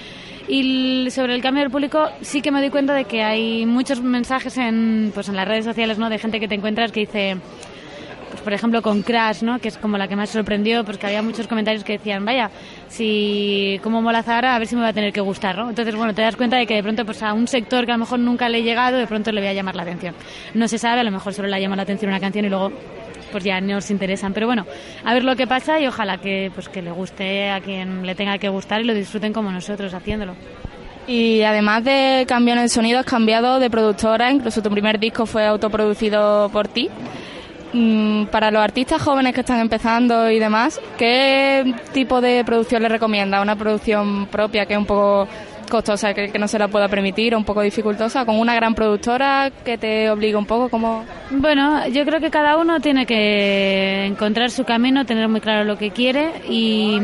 Y sobre el cambio del público, sí que me doy cuenta de que hay muchos mensajes en, pues en las redes sociales, ¿no? De gente que te encuentras que dice, pues por ejemplo con Crash, ¿no? Que es como la que más sorprendió, pues que había muchos comentarios que decían, vaya, si como mola Zahara, a ver si me va a tener que gustar, ¿no? Entonces, bueno, te das cuenta de que de pronto, pues a un sector que a lo mejor nunca le he llegado, de pronto le voy a llamar la atención. No se sabe, a lo mejor solo le llama la atención una canción y luego pues ya no os interesan. Pero bueno, a ver lo que pasa y ojalá que pues que le guste a quien le tenga que gustar y lo disfruten como nosotros haciéndolo. Y además de cambiar el sonido, has cambiado de productora, incluso tu primer disco fue autoproducido por ti. Mm, Para los artistas jóvenes que están empezando y demás, ¿qué tipo de producción les recomienda? ¿Una producción propia que es un poco costosa, que, no se la pueda permitir, o un poco dificultosa, con una gran productora que te obliga un poco como... Bueno, yo creo que cada uno tiene que encontrar su camino, tener muy claro lo que quiere y,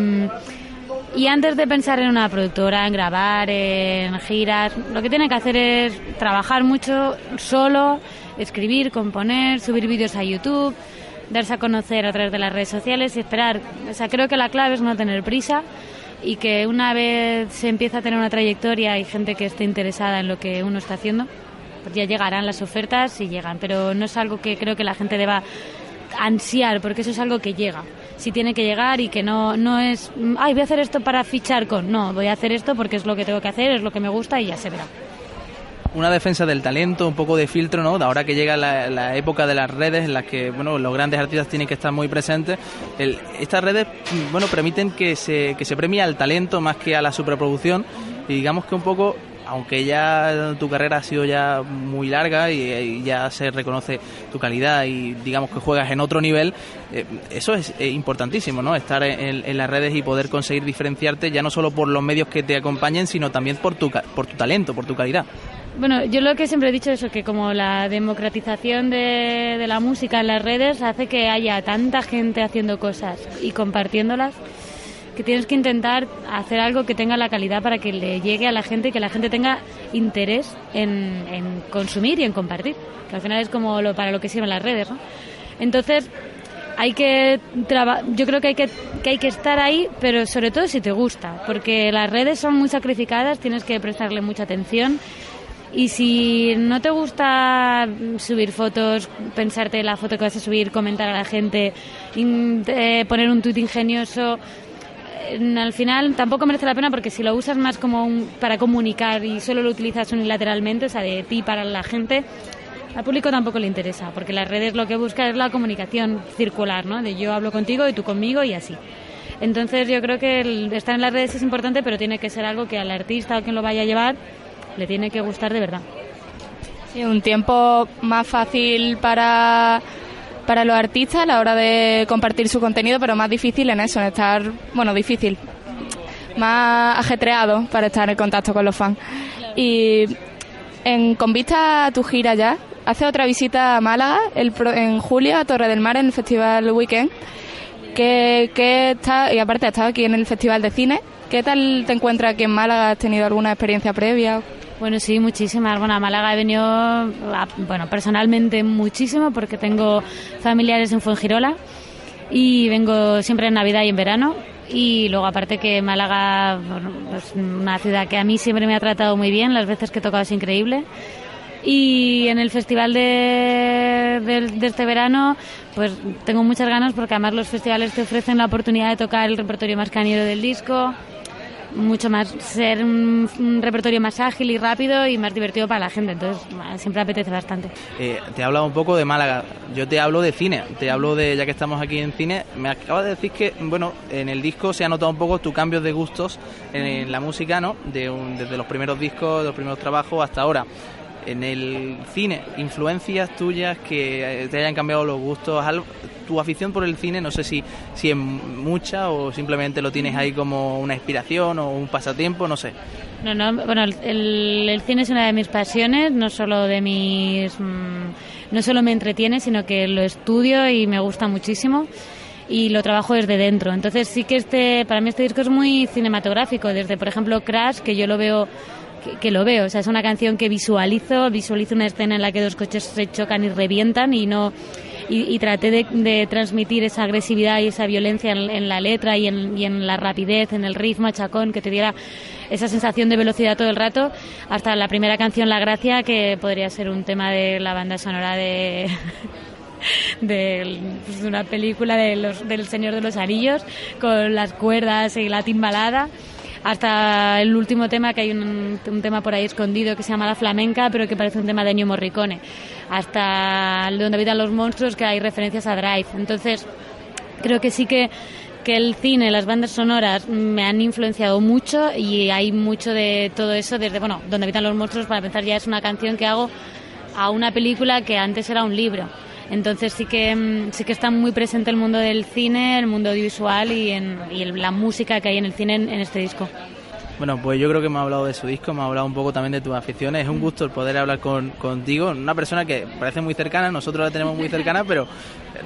y antes de pensar en una productora, en grabar, en giras, lo que tiene que hacer es trabajar mucho solo, escribir, componer, subir vídeos a YouTube, darse a conocer a través de las redes sociales y esperar. O sea, creo que la clave es no tener prisa y que una vez se empieza a tener una trayectoria y gente que esté interesada en lo que uno está haciendo, pues ya llegarán las ofertas y llegan, pero no es algo que creo que la gente deba ansiar, porque eso es algo que llega. Si tiene que llegar y que no, no es, ay, voy a hacer esto para fichar con. No, voy a hacer esto porque es lo que tengo que hacer, es lo que me gusta y ya se verá. Una defensa del talento, un poco de filtro, ¿no? Ahora que llega la, época de las redes en las que, bueno, los grandes artistas tienen que estar muy presentes, el- estas redes, bueno, permiten que se, que se premie al talento más que a la superproducción y digamos que un poco, aunque ya tu carrera ha sido ya muy larga y, ya se reconoce tu calidad y digamos que juegas en otro nivel, eh, eso es eh, importantísimo, ¿no? Estar en, en las redes y poder conseguir diferenciarte ya no solo por los medios que te acompañen, sino también por tu, por tu talento, por tu calidad. Bueno, yo lo que siempre he dicho es que como la democratización de, la música en las redes hace que haya tanta gente haciendo cosas y compartiéndolas, que tienes que intentar hacer algo que tenga la calidad para que le llegue a la gente y que la gente tenga interés en, en consumir y en compartir, que al final es como lo, para lo que sirven las redes, ¿no? Entonces, hay que traba- yo creo que hay que, que hay que estar ahí, pero sobre todo si te gusta, porque las redes son muy sacrificadas, tienes que prestarle mucha atención y si no te gusta subir fotos, pensarte la foto que vas a subir, comentar a la gente, eh, poner un tuit ingenioso, eh, al final tampoco merece la pena porque si lo usas más como un- para comunicar y solo lo utilizas unilateralmente, o sea, de ti para la gente, al público tampoco le interesa, porque las redes lo que buscan es la comunicación circular, ¿no? De yo hablo contigo y tú conmigo y así. Entonces yo creo que el estar en las redes es importante, pero tiene que ser algo que al artista o quien lo vaya a llevar le tiene que gustar de verdad. Sí, un tiempo más fácil para, para los artistas a la hora de compartir su contenido, pero más difícil en eso, en estar, bueno, difícil, más ajetreado para estar en contacto con los fans. Y en, con vista a tu gira ya, hace otra visita a Málaga el, en julio a Torre del Mar en el Festival Weekend. que, que está, y aparte has estado aquí en el Festival de Cine. ¿Qué tal te encuentras aquí en Málaga? ¿Has tenido alguna experiencia previa? Bueno, sí, muchísimas. Bueno, a Málaga he venido, bueno, personalmente muchísimo porque tengo familiares en Fuengirola y vengo siempre en Navidad y en verano. Y luego aparte que Málaga es una ciudad que a mí siempre me ha tratado muy bien, las veces que he tocado es increíble. Y en el festival de, de- de este verano, pues tengo muchas ganas porque además los festivales te ofrecen la oportunidad de tocar el repertorio más cañero del disco, mucho más, ser un, un repertorio más ágil y rápido y más divertido para la gente. Entonces, siempre apetece bastante. Eh, te he hablado un poco de Málaga. Yo te hablo de cine. Te hablo de, ya que estamos aquí en cine, me acabas de decir que, bueno, en el disco se ha notado un poco tu cambio de gustos en, la música, ¿no? De un- desde los primeros discos, de los primeros trabajos hasta ahora. En el cine, influencias tuyas que eh, te hayan cambiado los gustos, tu afición por el cine, no sé si, si es mucha o simplemente lo tienes ahí como una inspiración o un pasatiempo, no sé. No, no, bueno, el cine es una de mis pasiones, no solo de mis, mm, no solo me entretiene, sino que lo estudio y me gusta muchísimo y lo trabajo desde dentro. Entonces sí que este, para mí este disco es muy cinematográfico, desde por ejemplo Crash, que yo lo veo que, lo veo, o sea, es una canción que visualizo, visualizo una escena en la que dos coches se chocan y revientan y no y, traté de, transmitir esa agresividad y esa violencia en, la letra y en, la rapidez, en el riff machacón, que te diera esa sensación de velocidad todo el rato, hasta la primera canción La Gracia, que podría ser un tema de la banda sonora de... de, pues, de una película de los, del Señor de los Anillos con las cuerdas y la timbalada hasta el último tema que hay un, tema por ahí escondido que se llama La Flamenca pero que parece un tema de Ennio Morricone hasta donde habitan los monstruos que hay referencias a Drive entonces creo que sí que que el cine, las bandas sonoras me han influenciado mucho y hay mucho de todo eso desde, bueno, donde habitan los monstruos para pensar ya es una canción que hago a una película que antes era un libro. Entonces sí que mm, sí que está muy presente el mundo del cine, el mundo audiovisual y, en, y el- la música que hay en el cine en, en este disco. Bueno, pues yo creo que me ha hablado de su disco, me ha hablado un poco también de tus aficiones. Es un gusto el poder hablar con, contigo, una persona que parece muy cercana, nosotros la tenemos muy cercana, pero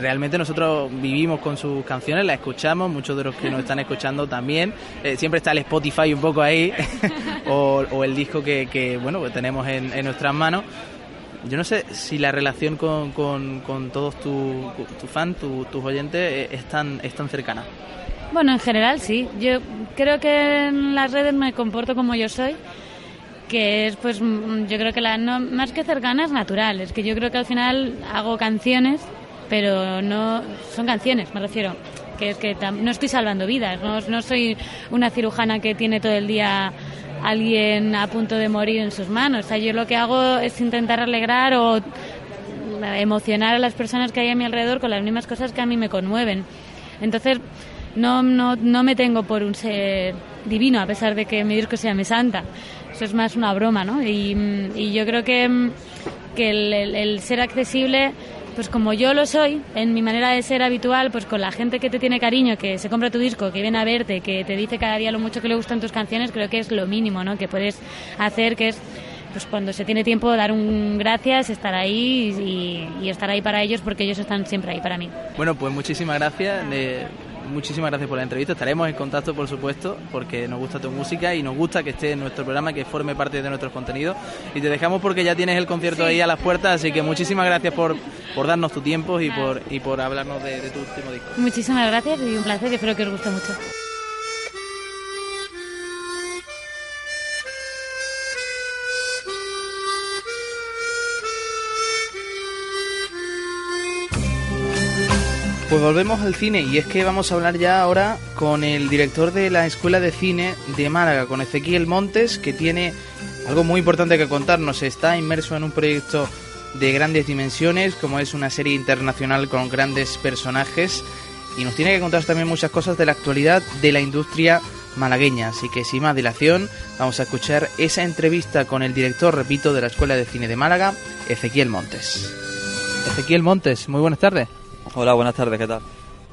realmente nosotros vivimos con sus canciones, las escuchamos, muchos de los que nos están escuchando también. Eh, siempre está el Spotify un poco ahí, o, o el disco que, que, bueno, que tenemos en, en nuestras manos. Yo no sé si la relación con, con, con todos tus tu fans, tu- tus oyentes, eh, es tan, es tan cercana. Bueno, en general sí. Yo creo que en las redes me comporto como yo soy, que es pues mm, yo creo que la no, más que cercana es natural, es que yo creo que al final hago canciones, pero no son canciones, me refiero, que es que tam- no estoy salvando vidas, no, no soy una cirujana que tiene todo el día alguien a punto de morir en sus manos. O sea, yo lo que hago es intentar alegrar o emocionar a las personas que hay a mi alrededor con las mismas cosas que a mí me conmueven. Entonces, no, no, no me tengo por un ser divino, a pesar de que mi disco se llame Santa. Eso es más una broma, ¿no? Y, yo creo que, que el ser accesible, pues como yo lo soy, en mi manera de ser habitual, pues con la gente que te tiene cariño, que se compra tu disco, que viene a verte, que te dice cada día lo mucho que le gustan tus canciones, creo que es lo mínimo, ¿no? Que puedes hacer, que es pues cuando se tiene tiempo dar un gracias, estar ahí y, estar ahí para ellos porque ellos están siempre ahí para mí. Bueno, pues muchísimas gracias. eh, muchísimas gracias por la entrevista. Estaremos en contacto, por supuesto, porque nos gusta tu música y nos gusta que esté en nuestro programa, que forme parte de nuestros contenidos. Y te dejamos porque ya tienes el concierto ahí a las puertas, así que muchísimas gracias por, por darnos tu tiempo y por, y por hablarnos de, de tu último disco. Muchísimas gracias y un placer espero que os guste mucho. Pues volvemos al cine y es que vamos a hablar ya ahora con el director de la Escuela de Cine de Málaga, con Ezequiel Montes, que tiene algo muy importante que contarnos. Está inmerso en un proyecto de grandes dimensiones, como es una serie internacional con grandes personajes, y nos tiene que contar también muchas cosas de la actualidad de la industria malagueña. Así que sin más dilación, vamos a escuchar esa entrevista con el director, repito, de la Escuela de Cine de Málaga, Ezequiel Montes. Ezequiel Montes, muy buenas tardes. Hola, buenas tardes, ¿qué tal?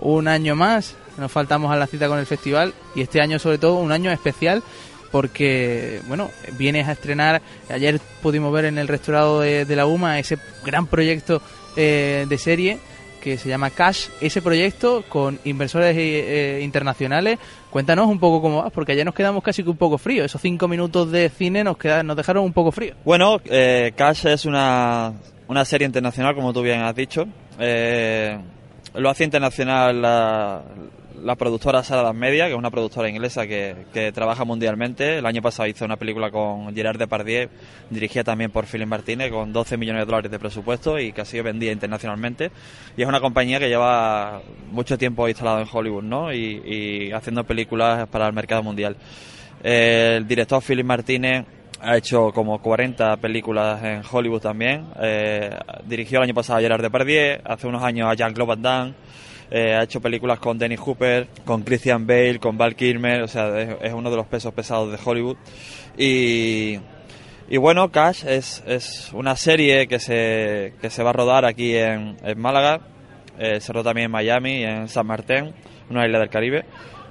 un año más, nos faltamos a la cita con el festival y este año sobre todo un año especial porque, bueno, vienes a estrenar, ayer pudimos ver en el restaurado de, de la UMA ese gran proyecto eh, de serie que se llama Cash, ese proyecto con inversores eh, eh, internacionales. Cuéntanos un poco cómo vas, porque ayer nos quedamos casi que un poco fríos. Esos cinco minutos de cine nos, queda, nos dejaron un poco fríos. Bueno, eh, Cash es una, una serie internacional, como tú bien has dicho. Eh, lo hace internacional la, la productora Sara Media, que es una productora inglesa que, que trabaja mundialmente. El año pasado hizo una película con Gerard Depardieu, dirigida también por Philip Martínez, con 12 millones de dólares de presupuesto y que ha sido vendida internacionalmente. Y es una compañía que lleva mucho tiempo instalada en Hollywood, ¿no? Y, y haciendo películas para el mercado mundial. El director Philip Martínez ha hecho como 40 películas en Hollywood también. Eh, dirigió el año pasado a Gerard Depardieu, hace unos años a Jean-Claude Van. Eh, ha hecho películas con Dennis Hooper, con Christian Bale, con Val Kilmer, o sea, es, uno de los pesos pesados de Hollywood. Y, bueno, Cash es, es una serie que se, va a rodar aquí en, Málaga, eh, se rodó también en Miami en San Martín, una isla del Caribe.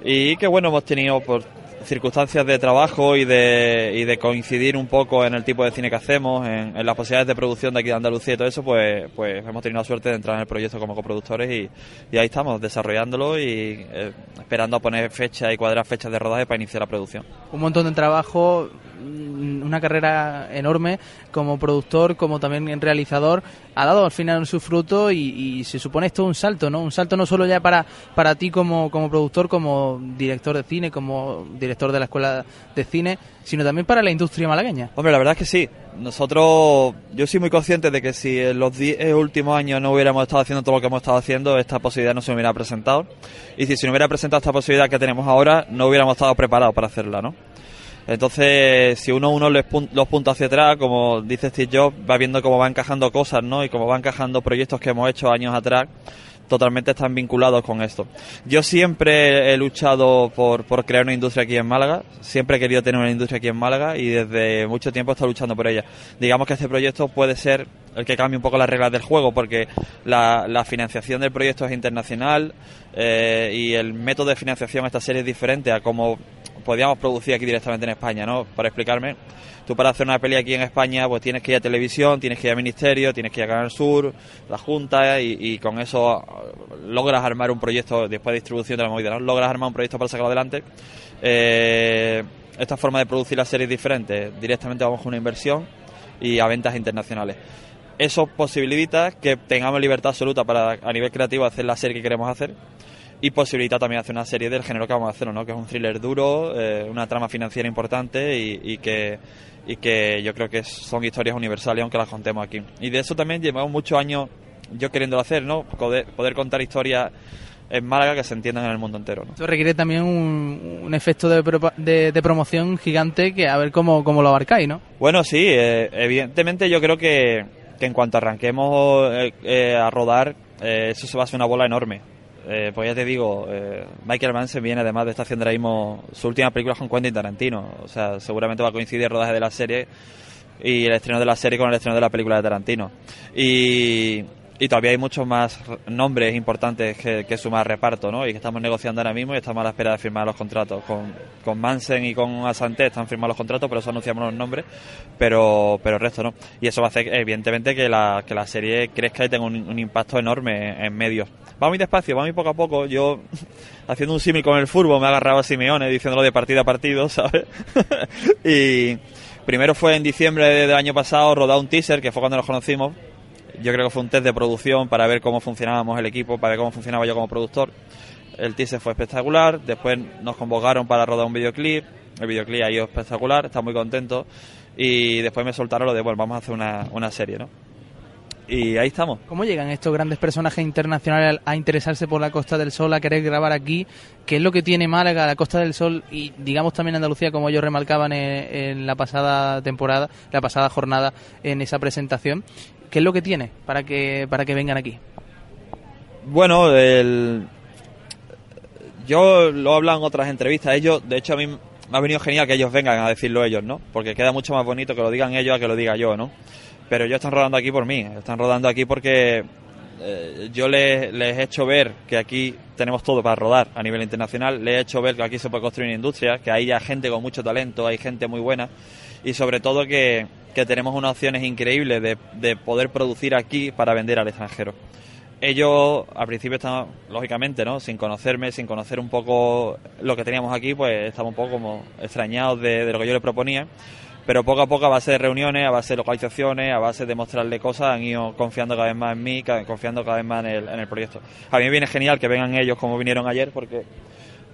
Y que bueno, hemos tenido por circunstancias de trabajo y de, y de coincidir un poco en el tipo de cine que hacemos, en, las posibilidades de producción de aquí de Andalucía y todo eso, pues, pues hemos tenido la suerte de entrar en el proyecto como coproductores y, y ahí estamos, desarrollándolo y eh, esperando a poner fecha y cuadrar fechas de rodaje para iniciar la producción. Un montón de trabajo, una carrera enorme como productor, como también realizador, ha dado al final su fruto y, y se supone esto un salto, ¿no? Un salto no solo ya para, para ti como, como productor, como director de cine, como director de la escuela de cine, sino también para la industria malagueña. Hombre, la verdad es que sí. Nosotros, yo soy muy consciente de que si en los 10 últimos años no hubiéramos estado haciendo todo lo que hemos estado haciendo, esta posibilidad no se hubiera presentado. Y si se no hubiera presentado esta posibilidad que tenemos ahora, no hubiéramos estado preparados para hacerla, ¿no? Entonces, si uno uno los pun- los puntos hacia atrás, como dice Steve Jobs, va viendo cómo va encajando cosas, ¿no? Y cómo va encajando proyectos que hemos hecho años atrás, totalmente están vinculados con esto. Yo siempre he luchado por, por crear una industria aquí en Málaga, siempre he querido tener una industria aquí en Málaga y desde mucho tiempo he estado luchando por ella. Digamos que este proyecto puede ser el que cambie un poco las reglas del juego porque la, la financiación del proyecto es internacional eh, y el método de financiación de esta serie es diferente a como podíamos producir aquí directamente en España, ¿no? Para explicarme, tú para hacer una peli aquí en España, pues tienes que ir a televisión, tienes que ir a ministerio, tienes que ir a Canal Sur, la Junta, y, con eso eh, logras armar un proyecto, después de distribución de la movida, ¿no? Logras armar un proyecto para sacarlo adelante. Eh, esta forma de producir la serie es diferente, directamente vamos con una inversión y a ventas internacionales. Eso posibilita que tengamos libertad absoluta para a nivel creativo hacer la serie que queremos hacer y posibilita también hacer una serie del género que vamos a hacer, ¿no? que es un thriller duro, eh, una trama financiera importante y, y que y que yo creo que son historias universales aunque las contemos aquí. Y de eso también llevamos muchos años yo queriéndolo hacer, ¿no? Poder, poder contar historias en Málaga que se entiendan en el mundo entero. ¿no? Esto requiere también un, un efecto de, propa- de, de promoción gigante que a ver cómo, cómo lo abarcáis, ¿no? Bueno, sí, eh, evidentemente yo creo que, que en cuanto arranquemos eh, eh, a rodar, eh, eso se va a hacer una bola enorme. Eh, pues ya te digo, eh, Michael Mann viene además de estar haciendo ahora mismo su última película con Quentin Tarantino. O sea, seguramente va a coincidir el rodaje de la serie y el estreno de la serie con el estreno de la película de Tarantino. Y, y todavía hay muchos más nombres importantes que, sumar reparto, ¿no? Y que estamos negociando ahora mismo y estamos a la espera de firmar los contratos. Con, con Mansen y con Asante están firmados los contratos, pero eso anunciamos los nombres, pero, pero el resto no. Y eso va a hacer, evidentemente, que la, que la serie crezca y tenga un, impacto enorme en, medios. Va muy despacio, va muy poco a poco. Yo, haciendo un símil con el fútbol, me he agarrado a Simeone diciéndolo de partido a partido, ¿sabes? y primero fue en diciembre del año pasado, rodado un teaser, que fue cuando nos conocimos. Yo creo que fue un test de producción para ver cómo funcionábamos el equipo, para ver cómo funcionaba yo como productor. El teaser fue espectacular, después nos convocaron para rodar un videoclip, el videoclip ha ido espectacular, está muy contento y después me soltaron lo de, bueno, vamos a hacer una, una serie, ¿no? Y ahí estamos. ¿Cómo llegan estos grandes personajes internacionales a interesarse por la Costa del Sol, a querer grabar aquí? ¿Qué es lo que tiene Málaga, la Costa del Sol y digamos también Andalucía, como ellos remarcaban en, en la pasada temporada, la pasada jornada en esa presentación? ¿Qué es lo que tiene para que para que vengan aquí? Bueno, el... yo lo he hablado en otras entrevistas. Ellos, de hecho, a mí me ha venido genial que ellos vengan a decirlo ellos, ¿no? Porque queda mucho más bonito que lo digan ellos a que lo diga yo, ¿no? Pero ellos están rodando aquí por mí. Están rodando aquí porque eh, yo les, les he hecho ver que aquí tenemos todo para rodar a nivel internacional. Les he hecho ver que aquí se puede construir una industria, que hay gente con mucho talento, hay gente muy buena. Y sobre todo que, que tenemos unas opciones increíbles de, de poder producir aquí para vender al extranjero ellos al principio estaban, lógicamente, ¿no? Sin conocerme, sin conocer un poco lo que teníamos aquí, pues estaban un poco como extrañados de, de lo que yo les proponía. Pero poco a poco, a base de reuniones, a base de localizaciones, a base de mostrarle cosas, han ido confiando cada vez más en mí, confiando cada vez más en el, en el proyecto. A mí me viene genial que vengan ellos como vinieron ayer, porque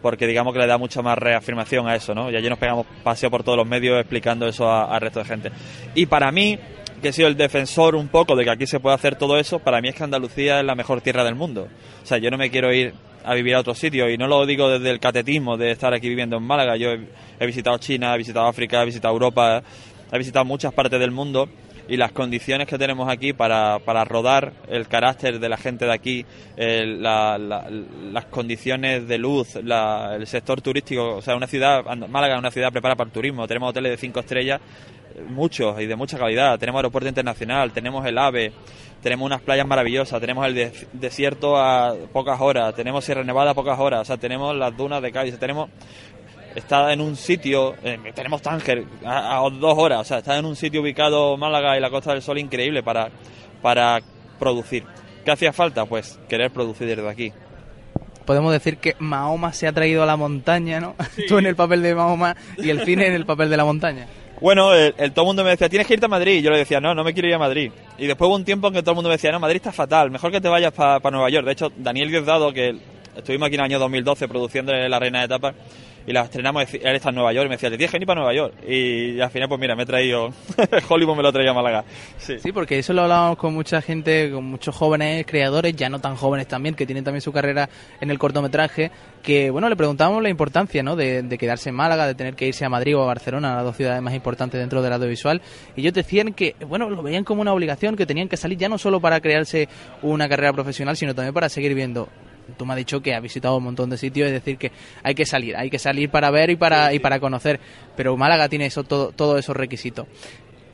porque digamos que le da mucha más reafirmación a eso, ¿no? Y ayer nos pegamos paseo por todos los medios explicando eso al resto de gente. Y para mí, que he sido el defensor un poco de que aquí se puede hacer todo eso, para mí es que Andalucía es la mejor tierra del mundo. O sea, yo no me quiero ir a vivir a otro sitio. Y no lo digo desde el catetismo de estar aquí viviendo en Málaga. Yo he, visitado China, he visitado África, he visitado Europa, he visitado muchas partes del mundo. Y las condiciones que tenemos aquí para, para rodar el carácter de la gente de aquí, la- la- las condiciones de luz, el sector turístico, o sea, una ciudad, Málaga es una ciudad preparada para el turismo, tenemos hoteles de cinco estrellas, muchos y de mucha calidad, tenemos aeropuerto internacional, tenemos el AVE, tenemos unas playas maravillosas, tenemos el de- desierto a pocas horas, tenemos Sierra Nevada a pocas horas, o sea, tenemos las dunas de Cádiz, tenemos está en un sitio, eh, tenemos Tánger a, a dos horas, o sea, está en un sitio ubicado Málaga y la Costa del Sol increíble para, para producir. ¿Qué hacía falta? Pues querer producir desde aquí. Podemos decir que Mahoma se ha traído a la montaña, ¿no? Tú en el papel de Mahoma y el cine en el papel de la montaña. Bueno, el, el- todo el mundo me decía, tienes que irte a Madrid. Y yo le decía, no, no me quiero ir a Madrid. Y después hubo un tiempo en que todo el mundo me decía, no, Madrid está fatal, mejor que te vayas para Nueva York. De hecho, Daniel Diosdado, que estuvimos aquí en el año 2012 produciendo La Reina de Etapas, y la estrenamos, él está en Nueva York, y me decía, te tienes que ir para Nueva York. Y al final, pues mira, me he traído, Hollywood me lo ha traído a Málaga. Sí. Sí, porque eso lo hablábamos con mucha gente, con muchos jóvenes creadores, ya no tan jóvenes también, que tienen también su carrera en el cortometraje, que bueno, le preguntábamos la importancia ¿no? de, de quedarse en Málaga, de tener que irse a Madrid o a Barcelona, las dos ciudades más importantes dentro del audiovisual, y ellos decían que, bueno, lo veían como una obligación, que tenían que salir ya no solo para crearse una carrera profesional, sino también para seguir viendo tú me has dicho que has visitado un montón de sitios, es decir, que hay que salir, hay que salir para ver y para, y para conocer, pero Málaga tiene eso, todo, todos esos requisitos.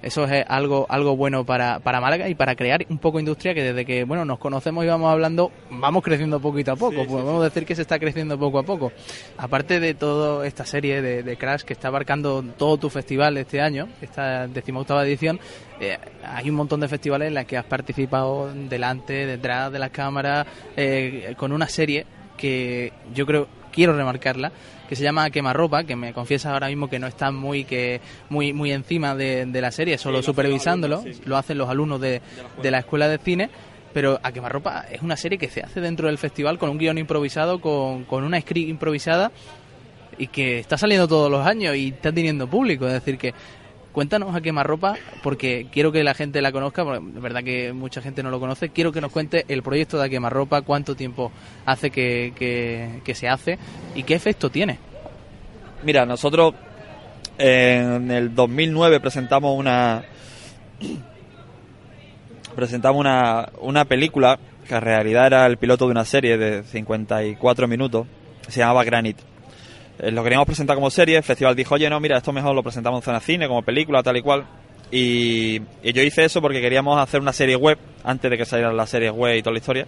Eso es algo, algo bueno para, para Málaga y para crear un poco industria que desde que bueno nos conocemos y vamos hablando, vamos creciendo poquito a poco. Podemos decir que se está creciendo poco a poco. Aparte de toda esta serie de, de Crash que está abarcando todo tu festival este año, esta decimoctava edición, eh, hay un montón de festivales en las que has participado delante, detrás de las cámaras, eh, con una serie que yo creo, quiero remarcarla, que se llama Quemarropa, que me confiesa ahora mismo que no está muy que muy muy encima de, de la serie, solo supervisándolo, lo hacen los alumnos de, de la escuela. de cine, pero A Quemarropa es una serie que se hace dentro del festival con un guion improvisado, con, con una script improvisada y que está saliendo todos los años y está teniendo público, es decir que Cuéntanos a quemarropa, porque quiero que la gente la conozca, porque es verdad que mucha gente no lo conoce. Quiero que nos cuente el proyecto de a quemarropa, cuánto tiempo hace que, se hace y qué efecto tiene. Mira, nosotros en el 2009 presentamos una presentamos una, una película que en realidad era el piloto de una serie de 54 minutos, se llamaba Granite. Eh, Lo queríamos presentar como serie, el festival dijo, oye, no, mira, esto mejor lo presentamos en zona cine, como película, tal y cual. Y, y yo hice eso porque queríamos hacer una serie web, antes de que salieran las series web y toda la historia.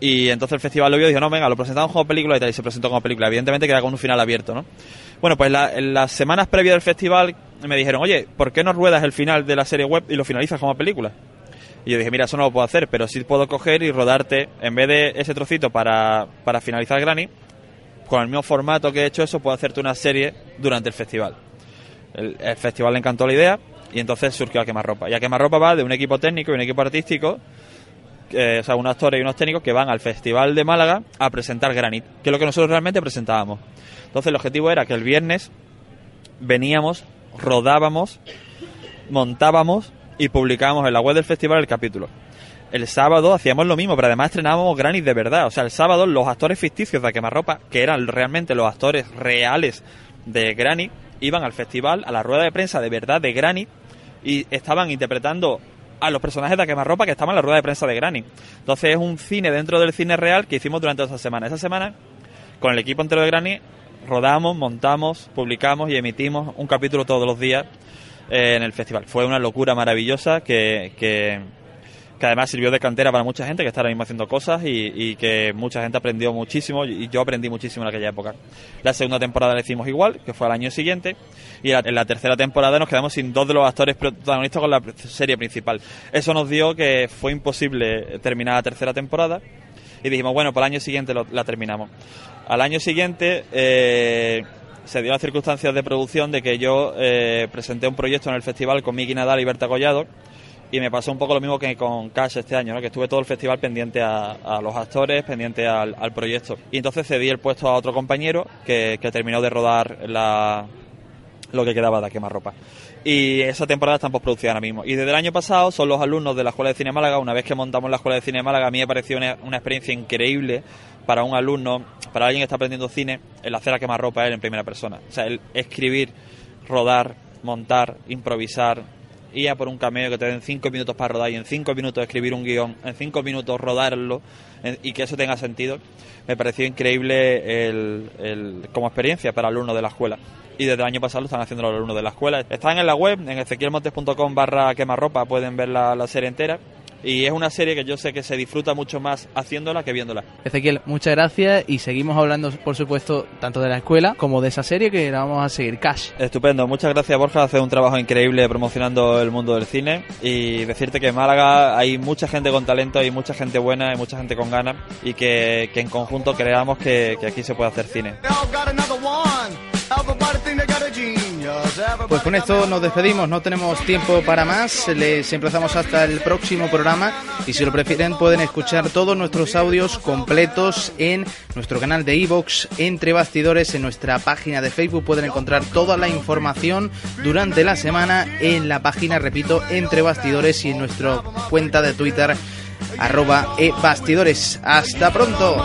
Y entonces el festival lo vio y dijo, no, venga, lo presentamos como película y tal, y se presentó como película. Evidentemente queda con un final abierto, ¿no? Bueno, pues en las semanas previas del festival me dijeron, oye, ¿por qué no ruedas el final de la serie web y lo finalizas como película? Y yo dije, mira, eso no lo puedo hacer, pero sí puedo coger y rodarte, en vez de ese trocito para, para finalizar Granny, con el mismo formato que he hecho eso, puedo hacerte una serie durante el festival. El, festival le encantó la idea y entonces surgió a quemarropa. Y a quemarropa va de un equipo técnico y un equipo artístico, o sea, unos actores y unos técnicos que van al Festival de Málaga a presentar Granit, que es lo que nosotros realmente presentábamos. Entonces el objetivo era que el viernes veníamos, rodábamos, montábamos y publicábamos en la web del festival el capítulo. El sábado hacíamos lo mismo, pero además estrenábamos Granit de verdad. O sea, el sábado los actores ficticios de Quemarropa, que eran realmente los actores reales de Granit, iban al festival, a la rueda de prensa de verdad de Granit, y estaban interpretando a los personajes de Quemarropa que estaban en la rueda de prensa de Granit. Entonces es un cine dentro del cine real que hicimos durante esa semana. Esa semana, con el equipo entero de Granit, rodamos, montamos, publicamos y emitimos un capítulo todos los días eh, en el festival. Fue una locura maravillosa que, que además sirvió de cantera para mucha gente que está ahora mismo haciendo cosas y, que mucha gente aprendió muchísimo y yo aprendí muchísimo en aquella época. La segunda temporada la hicimos igual, que fue al año siguiente, y en la tercera temporada nos quedamos sin dos de los actores protagonistas con la serie principal. Eso nos dio que fue imposible terminar la tercera temporada y dijimos, bueno, para el año siguiente lo- la terminamos. Al año siguiente eh, se dio las circunstancias de producción de que yo eh, presenté un proyecto en el festival con Miki Nadal y Berta Collado y me pasó un poco lo mismo que con Cash este año, ¿no? que estuve todo el festival pendiente a, los actores, pendiente al, proyecto. Y entonces cedí el puesto a otro compañero que, terminó de rodar la, lo que quedaba de quemarropa. Y esa temporada está en postproducción ahora mismo. Y desde el año pasado son los alumnos de la Escuela de Cine Málaga. Una vez que montamos la Escuela de Cine Málaga, a mí me pareció una, una experiencia increíble para un alumno, para alguien que está aprendiendo cine, el hacer a quemarropa él en primera persona. O sea, el escribir, rodar, montar, improvisar, ir a por un cameo que te den cinco minutos para rodar y en cinco minutos escribir un guion, en cinco minutos rodarlo y que eso tenga sentido, me pareció increíble el, como experiencia para alumnos de la escuela. Y desde el año pasado lo están haciendo los alumnos de la escuela. Están en la web, en ezequielmontes.com barra quemarropa, pueden ver la serie entera. Y es una serie que yo sé que se disfruta mucho más haciéndola que viéndola. Ezequiel, muchas gracias y seguimos hablando, por supuesto, tanto de la escuela como de esa serie que la vamos a seguir, Cash. Estupendo, muchas gracias Borja, hace un trabajo increíble promocionando el mundo del cine y decirte que en Málaga hay mucha gente con talento, hay mucha gente buena, hay mucha gente con ganas y que, que en conjunto creamos que, que aquí se puede hacer cine. Pues con esto nos despedimos, no tenemos tiempo para más, les emplazamos hasta el próximo programa y si lo prefieren pueden escuchar todos nuestros audios completos en nuestro canal de iVoox, Entre Bastidores, en nuestra página de Facebook pueden encontrar toda la información durante la semana en la página, repito, Entre Bastidores y en nuestra cuenta de Twitter arroba ebastidores. Hasta pronto.